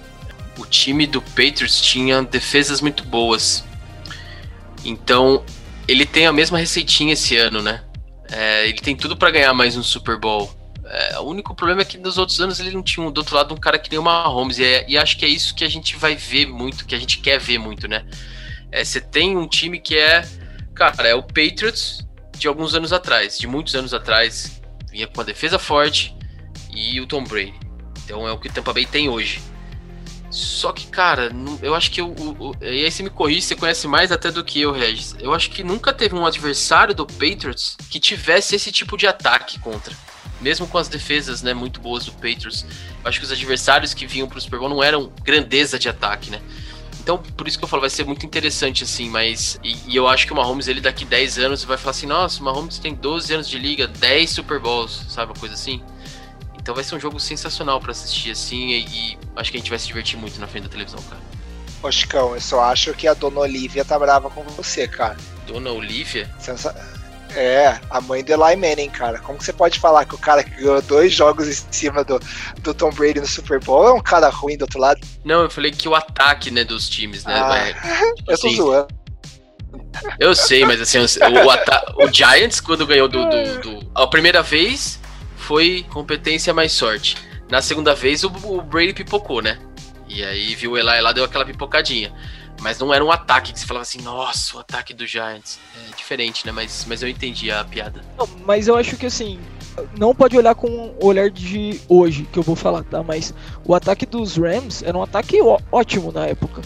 o time do Patriots tinha defesas muito boas. Então, ele tem a mesma receitinha esse ano, né? É, ele tem tudo para ganhar mais um Super Bowl. É, o único problema é que nos outros anos ele não tinha do outro lado um cara que nem o Mahomes. E, é, e acho que é isso que a gente vai ver muito, que a gente quer ver muito, né? É, você tem um time que é, cara, é o Patriots de alguns anos atrás, de muitos anos atrás, vinha com a defesa forte e o Tom Brady. Então é o que o Tampa Bay tem hoje. Só que, cara, eu acho que o, E aí você me corrige, você conhece mais até do que eu, Regis. Eu acho que nunca teve um adversário do Patriots que tivesse esse tipo de ataque contra. Mesmo com as defesas, né, muito boas do Patriots. Eu acho que os adversários que vinham pro Super Bowl não eram grandeza de ataque, né? Então, por isso que eu falo, vai ser muito interessante, assim, mas. E, e, eu acho que o Mahomes, ele daqui 10 anos, vai falar assim: nossa, o Mahomes tem 12 anos de liga, 10 Super Bowls, sabe? Uma coisa assim. Então vai ser um jogo sensacional para assistir, assim, e, e, acho que a gente vai se divertir muito na frente da televisão, cara. Ô, Chicão, eu só acho que a dona Olivia tá brava com você, cara. Dona Olivia? Sensa... É, a mãe do Eli Manning, cara. Como você pode falar que o cara que ganhou dois jogos em cima do, do Tom Brady no Super Bowl é um cara ruim do outro lado? Não, eu falei que o ataque, né, dos times, né? Ah, vai, tipo eu tô assim, zoando. Eu sei, mas assim, o, o, o Giants, quando ganhou do, do, do, A primeira vez foi competência mais sorte. Na segunda vez, o, o Brady pipocou, né? E aí viu o Eli lá, deu aquela pipocadinha. Mas não era um ataque que você falava assim, nossa, o ataque do Giants. É diferente, né? Mas, mas eu entendi a piada. Não, mas eu acho que assim, não pode olhar com o olhar de hoje, que eu vou falar, tá? Mas o ataque dos Rams era um ataque ótimo na época.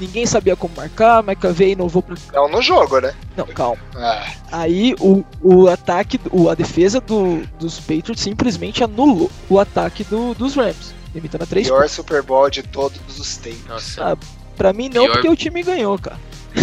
Ninguém sabia como marcar, McAvey inovou pra. Não no jogo, né? Não, calma. Ah. Aí o, o ataque, o, a defesa do, dos Patriots simplesmente anulou o ataque do, dos Rams. Limitando a três Pior pontos. Super Bowl de todos os tempos. Nossa. Ah, Pra mim não, Pior... porque o time ganhou, cara.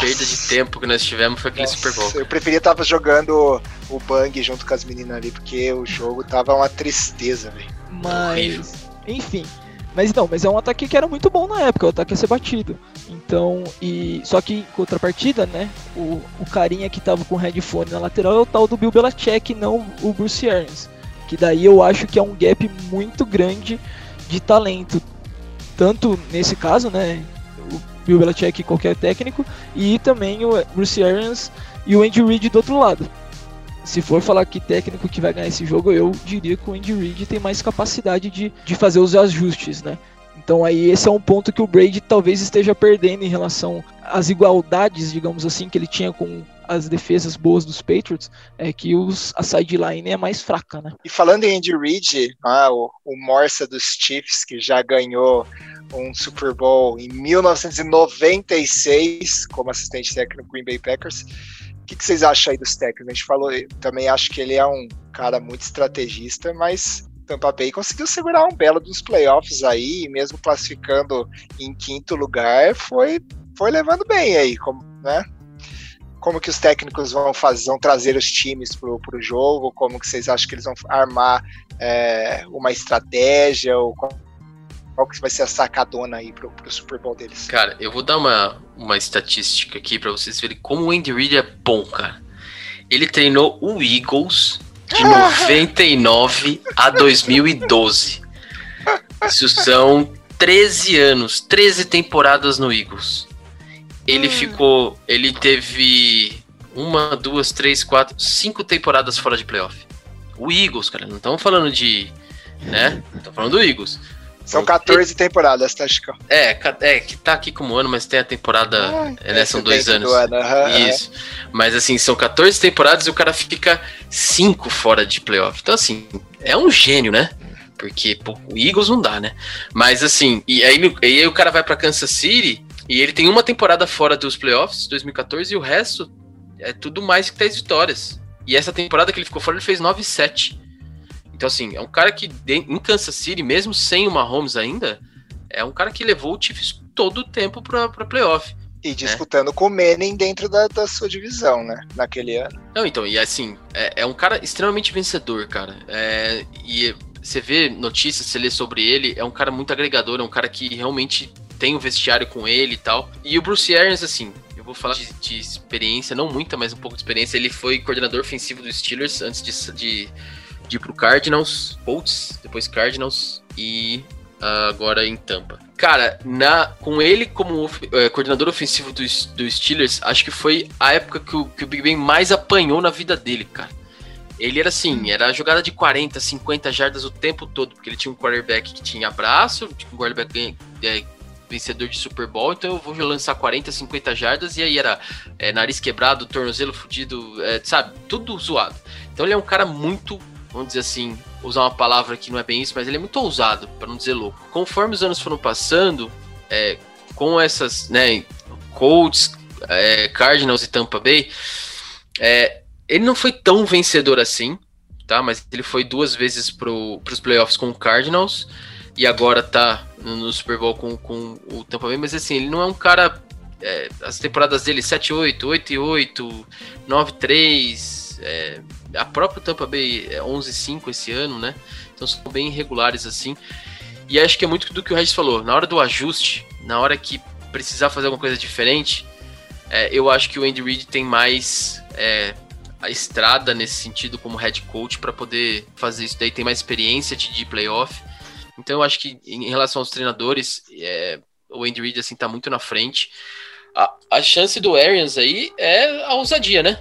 Perda de tempo que nós tivemos foi aquele Nossa, Super Bowl. Eu preferia estar jogando o Bang junto com as meninas ali, porque o jogo tava uma tristeza, velho. Mas, enfim. Mas não, mas é um ataque que era muito bom na época, o ataque ia ser batido. Então, e só que em contrapartida, né, o, o carinha que tava com o headphone na lateral é o tal do Bill Belichick, não o Bruce Arians. Que daí eu acho que é um gap muito grande de talento. Tanto nesse caso, né, o Bill Belichick qualquer técnico, e também o Bruce Arians e o Andy Reid do outro lado se for falar que técnico que vai ganhar esse jogo, eu diria que o Andy Reid tem mais capacidade de, de fazer os ajustes, né? Então aí esse é um ponto que o Brady talvez esteja perdendo em relação às igualdades, digamos assim, que ele tinha com as defesas boas dos Patriots, é que os, a sideline é mais fraca, né? E falando em Andy Reid, ah, o, o Morsa dos Chiefs, que já ganhou um Super Bowl em 1996 como assistente técnico do Green Bay Packers, o que, que, vocês acham aí dos técnicos? A gente falou, também acho que ele é um cara muito estrategista, mas Tampa Bay conseguiu segurar um belo dos playoffs aí, mesmo classificando em quinto lugar, foi, foi levando bem aí, como, né? Como que os técnicos vão fazer, vão trazer os times pro, pro jogo? Como que vocês acham que eles vão armar é, uma estratégia? Ou qual que vai ser a sacadona aí pro Super Bowl deles? Cara, eu vou dar uma, uma estatística aqui para vocês verem como o Andy Reid é bom, cara. Ele treinou o Eagles de 99 a 2012. Isso são 13 anos, 13 temporadas no Eagles. Ele hum. ficou. Ele teve uma, duas, três, quatro, cinco temporadas fora de playoff. O Eagles, cara, não estamos falando de. né? Estamos falando do Eagles. São 14 temporadas, tá, Chico? É, é, que tá aqui como ano, mas tem a temporada. Ah, é, né, são dois anos. Do ano. Uhum, Isso. Mas assim, são 14 temporadas e o cara fica 5 fora de playoff. Então, assim, é um gênio, né? Porque pô, o Eagles não dá, né? Mas assim, e aí, e aí o cara vai para Kansas City e ele tem uma temporada fora dos playoffs, 2014, e o resto é tudo mais que 10 vitórias. E essa temporada que ele ficou fora, ele fez 9-7. Então, assim, é um cara que em Kansas City, mesmo sem o Mahomes ainda, é um cara que levou o Chiefs todo o tempo para playoff. E né? disputando né? com o Manning dentro da, da, sua divisão, né? Naquele ano. Não, então, e assim, é, é um cara extremamente vencedor, cara. É, e você vê notícias, você lê sobre ele, é um cara muito agregador, é um cara que realmente tem o um vestiário com ele e tal. E o Bruce Arians, assim, eu vou falar de, de, experiência, não muita, mas um pouco de experiência. Ele foi coordenador ofensivo dos Steelers antes de, de de ir pro Cardinals, Colts, depois Cardinals e uh, agora em Tampa. Cara, na, com ele como uh, coordenador ofensivo dos do Steelers, acho que foi a época que o, que o Big Ben mais apanhou na vida dele, cara. Ele era assim, era jogada de 40, 50 jardas o tempo todo, porque ele tinha um quarterback que tinha braço, tinha um quarterback é, vencedor de Super Bowl, então eu vou lançar 40, 50 jardas, e aí era é, nariz quebrado, tornozelo fudido, é, sabe, tudo zoado. Então ele é um cara muito vamos dizer assim, usar uma palavra que não é bem isso, mas ele é muito ousado, para não dizer louco. Conforme os anos foram passando, é, com essas, né, Colts, é, Cardinals e Tampa Bay, é, ele não foi tão vencedor assim, tá? Mas ele foi duas vezes para os playoffs com o Cardinals e agora tá no, Super Bowl com, com o Tampa Bay, mas assim, ele não é um cara. É, as temporadas dele 7-8, 8-8, 9-3, é, a própria Tampa Bay é 11-5 esse ano, né? Então são bem irregulares assim. E acho que é muito do que o Regis falou. Na hora do ajuste, na hora que precisar fazer alguma coisa diferente, é, eu acho que o Andy Reid tem mais é, a estrada nesse sentido como head coach para poder fazer isso daí. Tem mais experiência de, de playoff. Então eu acho que em relação aos treinadores, é, o Andy Reid assim tá muito na frente. A, a chance do Arians aí é a ousadia, né?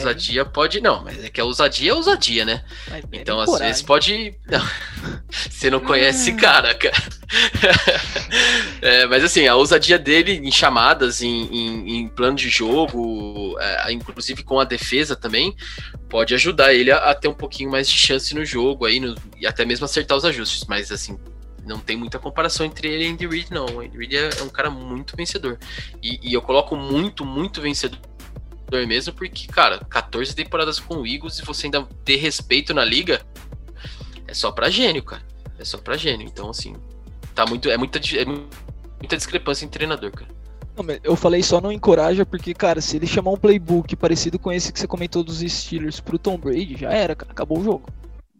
É, ousadia pode. Não, mas é que a ousadia é ousadia, né? então, às coragem. vezes pode. Não, você não conhece esse cara, cara. é, mas assim, a ousadia dele em chamadas, em, em, em plano de jogo, é, inclusive com a defesa também, pode ajudar ele a, a, ter um pouquinho mais de chance no jogo aí, no, e até mesmo acertar os ajustes. Mas assim, não tem muita comparação entre ele e Andy Reid, não. O Andy Reid é, é um cara muito vencedor. E, e, eu coloco muito, muito vencedor mesmo, porque, cara, 14 temporadas com o Eagles e você ainda ter respeito na liga é só pra gênio, cara. É só pra gênio. Então, assim, tá muito. É muita, é muita discrepância em treinador, cara. eu falei só não encoraja, porque, cara, se ele chamar um playbook parecido com esse que você comentou dos Steelers pro Tom Brady, já era, cara. Acabou o jogo.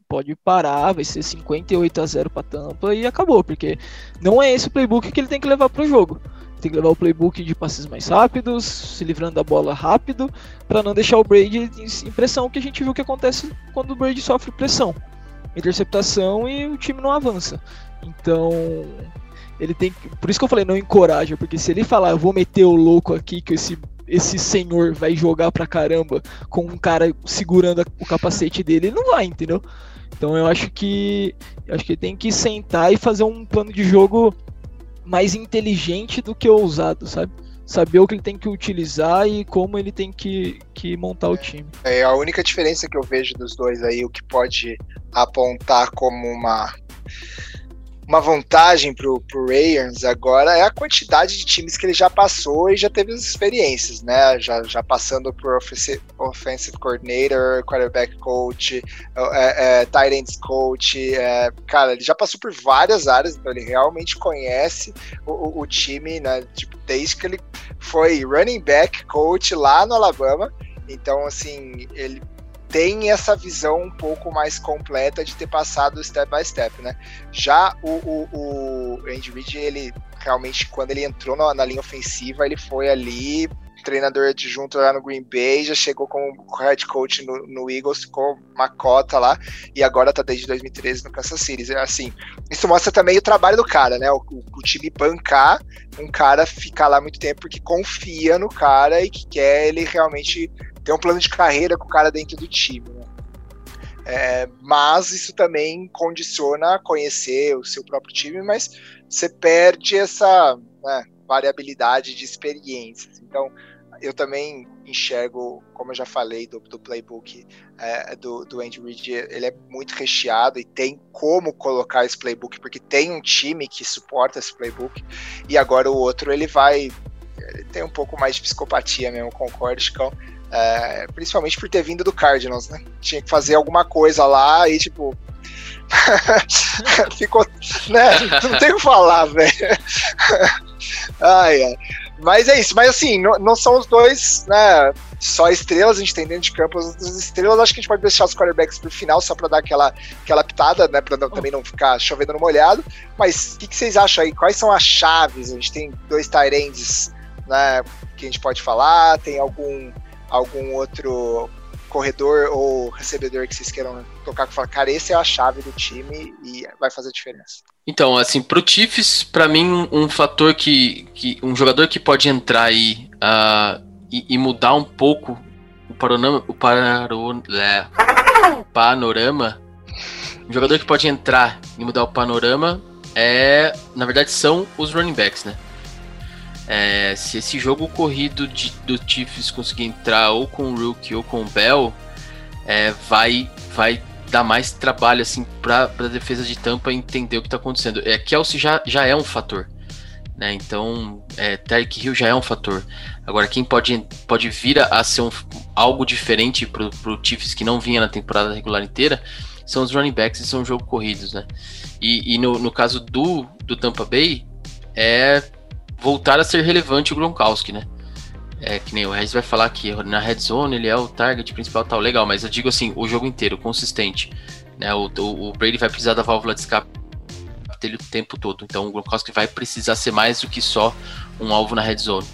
pode parar, vai ser 58 a 0 para Tampa e acabou, porque não é esse o playbook que ele tem que levar para o jogo. Tem que levar o playbook de passes mais rápidos, se livrando da bola rápido, para não deixar o Brady em pressão, que a gente viu que acontece quando o Brady sofre pressão. Interceptação e o time não avança. Então, ele tem por isso que eu falei não encoraja, porque se ele falar, eu vou meter o louco aqui que esse esse senhor vai jogar pra caramba com um cara segurando o capacete dele, ele não vai, entendeu? Então eu acho que eu acho que ele tem que sentar e fazer um plano de jogo mais inteligente do que ousado, sabe? Saber o que ele tem que utilizar e como ele tem que, que montar o time. É a única diferença que eu vejo dos dois aí, o que pode apontar como uma uma vantagem pro, pro Rayans agora é a quantidade de times que ele já passou e já teve as experiências, né? Já, já passando por offensive, offensive coordinator, quarterback coach, é, é, tight ends coach, é, cara, ele já passou por várias áreas, então ele realmente conhece o, o, o time, né? Tipo, desde que ele foi running back coach lá no Alabama. Então, assim, ele tem essa visão um pouco mais completa de ter passado step by step, né? Já o, o, o Andy Reid, ele realmente, quando ele entrou na, na linha ofensiva, ele foi ali treinador adjunto lá no Green Bay, já chegou como head coach no, no, Eagles, ficou uma cota lá, e agora tá desde 2013 no Kansas City. Assim, isso mostra também o trabalho do cara, né? O, o, o, time bancar um cara ficar lá muito tempo porque confia no cara e que quer ele realmente ter um plano de carreira com o cara dentro do time. Né? É, mas isso também condiciona conhecer o seu próprio time, mas você perde essa né, variabilidade de experiências. Então, eu também enxergo, como eu já falei do, do playbook é, do, do Andy Reid, ele é muito recheado e tem como colocar esse playbook, porque tem um time que suporta esse playbook, e agora o outro ele vai. Ele tem um pouco mais de psicopatia mesmo, concordo, Chicão. É, principalmente por ter vindo do Cardinals, né? Tinha que fazer alguma coisa lá e, tipo. ficou. Né? Não tem o que falar, velho. ai, ai. Mas é isso, mas assim, não, não, são os dois, né? Só estrelas, a gente tem dentro de campo as outras estrelas. Acho que a gente pode deixar os quarterbacks pro final, só pra dar aquela, aquela pitada, né? Pra não, também não ficar chovendo no molhado. Mas o que, que, vocês acham aí? Quais são as chaves? A gente tem dois Tyrands, né? Que a gente pode falar, tem algum algum outro corredor ou recebedor que vocês queiram tocar que fala, cara, esse é a chave do time e vai fazer diferença. Então, assim, pro Chiefs, para mim, um fator que, que. Um jogador que pode entrar aí uh, e, e, mudar um pouco o panorama. O é, panorama. Um jogador que pode entrar e mudar o panorama é. Na verdade, são os running backs, né? É, se esse jogo corrido de, do Chiefs conseguir entrar ou com o Rook ou com o Bell, é, vai, vai dar mais trabalho assim para a defesa de Tampa entender o que está acontecendo. É, Kelsey já, já é um fator. Né? Então, é, Tyreek Hill já é um fator. Agora, quem pode, pode vir a, ser um, algo diferente para o Chiefs que não vinha na temporada regular inteira são os running backs e são os jogos corridos. Né? E, e no, no caso do, do Tampa Bay, é voltar a ser relevante o Gronkowski, né? É que nem o Regis vai falar que na red zone ele é o target principal tal, legal, mas eu digo assim, o jogo inteiro, consistente. Né? O, o, o Brady vai precisar da válvula de escape dele o tempo todo. Então o Gronkowski vai precisar ser mais do que só um alvo na red zone.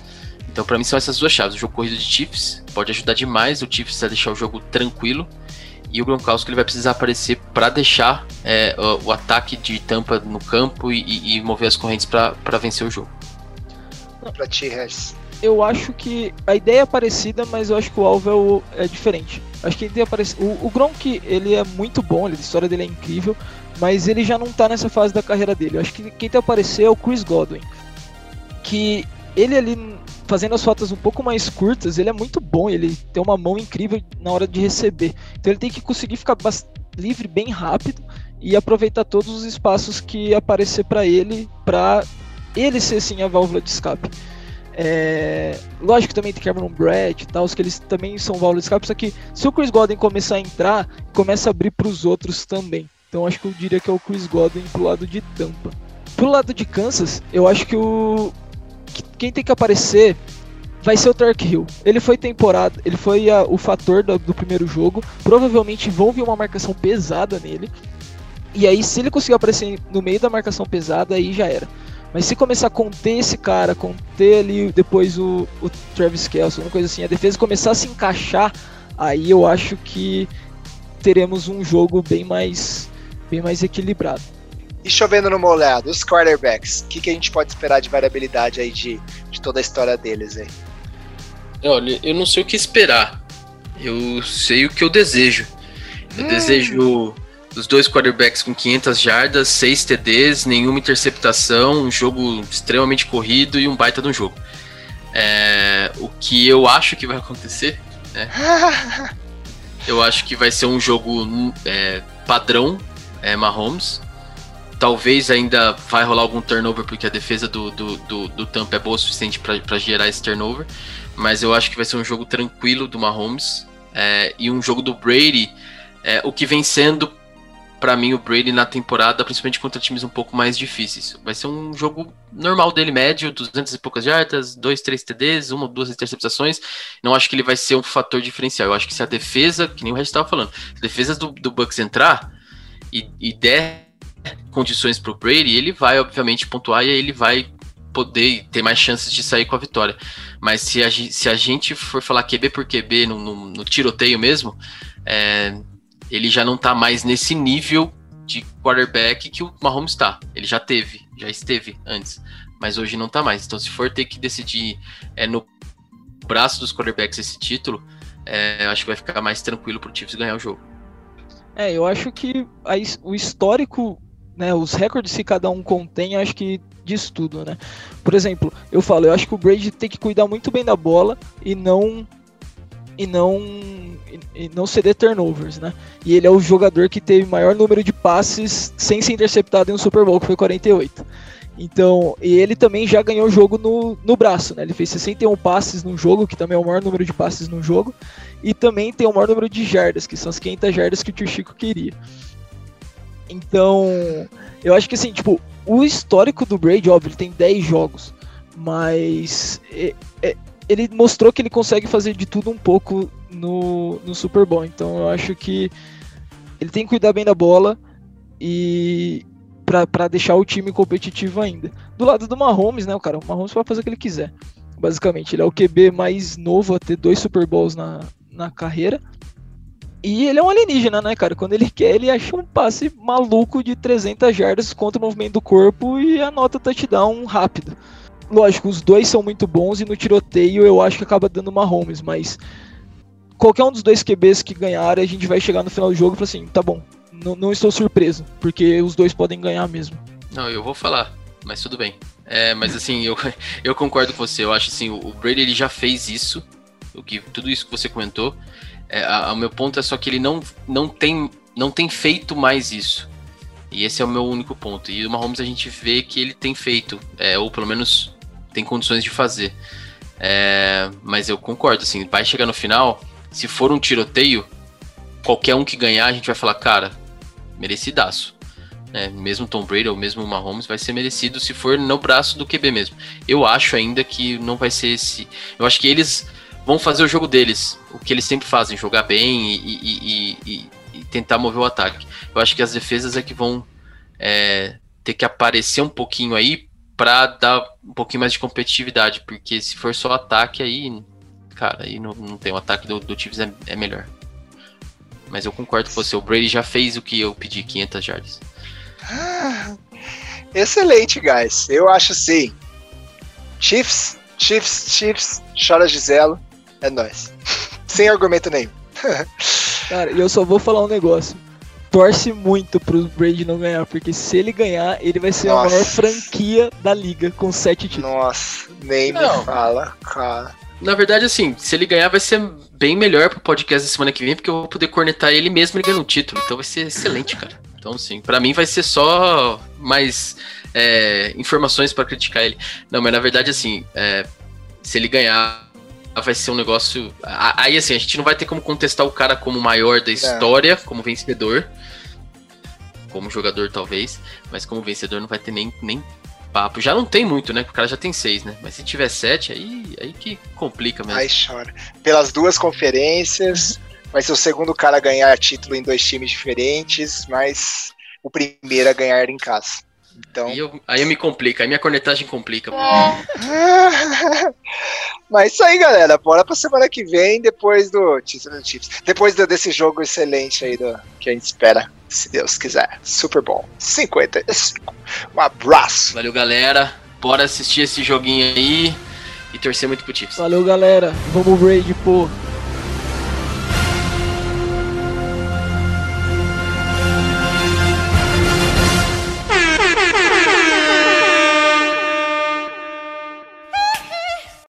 Então para mim são essas duas chaves. O jogo corrido de Chiefs pode ajudar demais o Chiefs a deixar o jogo tranquilo. E o Gronkowski ele vai precisar aparecer para deixar é, o, o, ataque de tampa no campo e, e mover as correntes para vencer o jogo pra ti, Regis? Eu acho que a ideia é parecida, mas eu acho que o alvo é, é diferente. Acho que a ideia é. O, o Gronk, ele é muito bom, a história dele é incrível, mas ele já não tá nessa fase da carreira dele. Eu acho que quem tem aparecer é o Chris Godwin. Que ele ali fazendo as fotos um pouco mais curtas, ele é muito bom, ele tem uma mão incrível na hora de receber. Então ele tem que conseguir ficar livre bem rápido e aproveitar todos os espaços que aparecer para ele para ele ser sim a válvula de escape. É, lógico que também tem Cameron Brett e tal, que eles também são válvula de escape, só que se o Chris Godwin começar a entrar, começa a abrir para os outros também. Então acho que eu diria que é o Chris Godwin pro lado de Tampa. Pro lado de Kansas, eu acho que o que quem tem que aparecer vai ser o Tark Hill. Ele foi temporada, ele foi a, o fator do, do, primeiro jogo. Provavelmente vão vir uma marcação pesada nele. E aí, se ele conseguir aparecer no meio da marcação pesada, aí já era. Mas se começar a conter esse cara, conter ali depois o, o Travis Kelce, uma coisa assim, a defesa começar a se encaixar, aí eu acho que teremos um jogo bem mais, bem mais equilibrado. E chovendo no molhado, os quarterbacks, o que, que a gente pode esperar de variabilidade aí de, de toda a história deles aí? Olha, eu não sei o que esperar. Eu sei o que eu desejo. Eu hum. desejo os dois quarterbacks com 500 jardas, 6 TDs, nenhuma interceptação, um jogo extremamente corrido e um baita de um jogo. É, o que eu acho que vai acontecer, né? eu acho que vai ser um jogo é, padrão é, Mahomes talvez ainda vai rolar algum turnover, porque a defesa do, do, do, do Tampa é boa o suficiente para gerar esse turnover. Mas eu acho que vai ser um jogo tranquilo do Mahomes. É, e um jogo do Brady, é, o que vem sendo para mim o Brady na temporada, principalmente contra times um pouco mais difíceis. Vai ser um jogo normal dele, médio, 200 e poucas jardas, 2, 3 TDs, uma ou duas interceptações. Não acho que ele vai ser um fator diferencial. Eu acho que se a defesa, que nem o Regis estava falando, se a defesa do, do Bucks entrar e, e der condições para o Brady, ele vai, obviamente, pontuar e ele vai poder ter mais chances de sair com a vitória. Mas se a, se a gente for falar QB por QB no, no, no tiroteio mesmo, é, ele já não está mais nesse nível de quarterback que o Mahomes está. Ele já teve, já esteve antes, mas hoje não está mais. Então, se for ter que decidir é, no braço dos quarterbacks esse título, é, acho que vai ficar mais tranquilo para o Chiefs ganhar o jogo. É, eu acho que a, o histórico né, os recordes que cada um contém, acho que diz tudo, né? Por exemplo, eu falo, eu acho que o Brady tem que cuidar muito bem da bola e não e não e não ceder turnovers, né? E ele é o jogador que teve maior número de passes sem ser interceptado em um Super Bowl, que foi 48. Então, e ele também já ganhou o jogo no, no braço, né? Ele fez 61 passes no jogo, que também é o maior número de passes no jogo, e também tem o maior número de jardas, que são as 500 jardas que o tio Chico queria. Então, eu acho que assim, tipo, o histórico do Brady, óbvio, ele tem 10 jogos, mas é, é, ele mostrou que ele consegue fazer de tudo um pouco no, no Super Bowl. Então, eu acho que ele tem que cuidar bem da bola e para deixar o time competitivo ainda. Do lado do Mahomes, né, o cara, o Mahomes pode fazer o que ele quiser. Basicamente, ele é o QB mais novo a ter dois Super Bowls na, na carreira. E ele é um alienígena, né, cara? Quando ele quer, ele acha um passe maluco de 300 jardas contra o movimento do corpo e anota touchdown rápido. Lógico, os dois são muito bons e no tiroteio eu acho que acaba dando uma Holmes, mas qualquer um dos dois QBs que ganhar, a gente vai chegar no final do jogo e falar assim, tá bom, não, não estou surpreso, porque os dois podem ganhar mesmo. Não, eu vou falar, mas tudo bem. É, mas assim, eu, eu concordo com você, eu acho assim, o Brady ele já fez isso, o que tudo isso que você comentou, é, a, o meu ponto é só que ele não, não, tem, não tem feito mais isso. E esse é o meu único ponto. E o Mahomes a gente vê que ele tem feito, é, ou pelo menos tem condições de fazer. É, mas eu concordo, assim, vai chegar no final, se for um tiroteio, qualquer um que ganhar, a gente vai falar, cara, merecidaço. É, mesmo Tom Brady ou mesmo Mahomes vai ser merecido se for no braço do QB mesmo. Eu acho ainda que não vai ser esse. Eu acho que eles vão fazer o jogo deles, o que eles sempre fazem, jogar bem e, e, e, e tentar mover o ataque. Eu acho que as defesas é que vão é, ter que aparecer um pouquinho aí para dar um pouquinho mais de competitividade, porque se for só ataque aí, cara, aí não, não tem o ataque do, do Chiefs é, é melhor. Mas eu concordo com você, o Brady já fez o que eu pedi, 500 jardas. Ah, excelente, guys. Eu acho assim. Chiefs, Chiefs, Chiefs, chora Giselo. É nóis. Sem argumento nenhum. Cara, e eu só vou falar um negócio. Torce muito pro Brady não ganhar, porque se ele ganhar, ele vai ser Nossa. a maior franquia da liga, com sete títulos. Nossa, nem não. me fala, cara. Na verdade, assim, se ele ganhar, vai ser bem melhor pro podcast da semana que vem, porque eu vou poder cornetar ele mesmo ele ganhando o título. Então vai ser excelente, cara. Então, sim, para mim vai ser só mais é, informações para criticar ele. Não, mas na verdade, assim, é, se ele ganhar, vai ser um negócio. Aí assim, a gente não vai ter como contestar o cara como maior da é. história, é. como vencedor. Como jogador, talvez. Mas como vencedor não vai ter nem, nem papo. Já não tem muito, né? Porque o cara já tem seis, né? Mas se tiver sete, aí, aí que complica mesmo. Aí chora. Pelas duas conferências, vai ser o segundo cara a ganhar título em dois times diferentes, mas o primeiro a ganhar em casa. Então... Aí, eu, aí eu me complica, aí minha cornetagem complica. Mas isso aí, galera. Bora pra semana que vem, depois do Chiefs. Depois do, desse jogo excelente aí do, que a gente espera, se Deus quiser. Super bom. 55. Um abraço. Valeu, galera. Bora assistir esse joguinho aí e torcer muito pro Chiefs. Valeu, galera. Vamos raid, pô.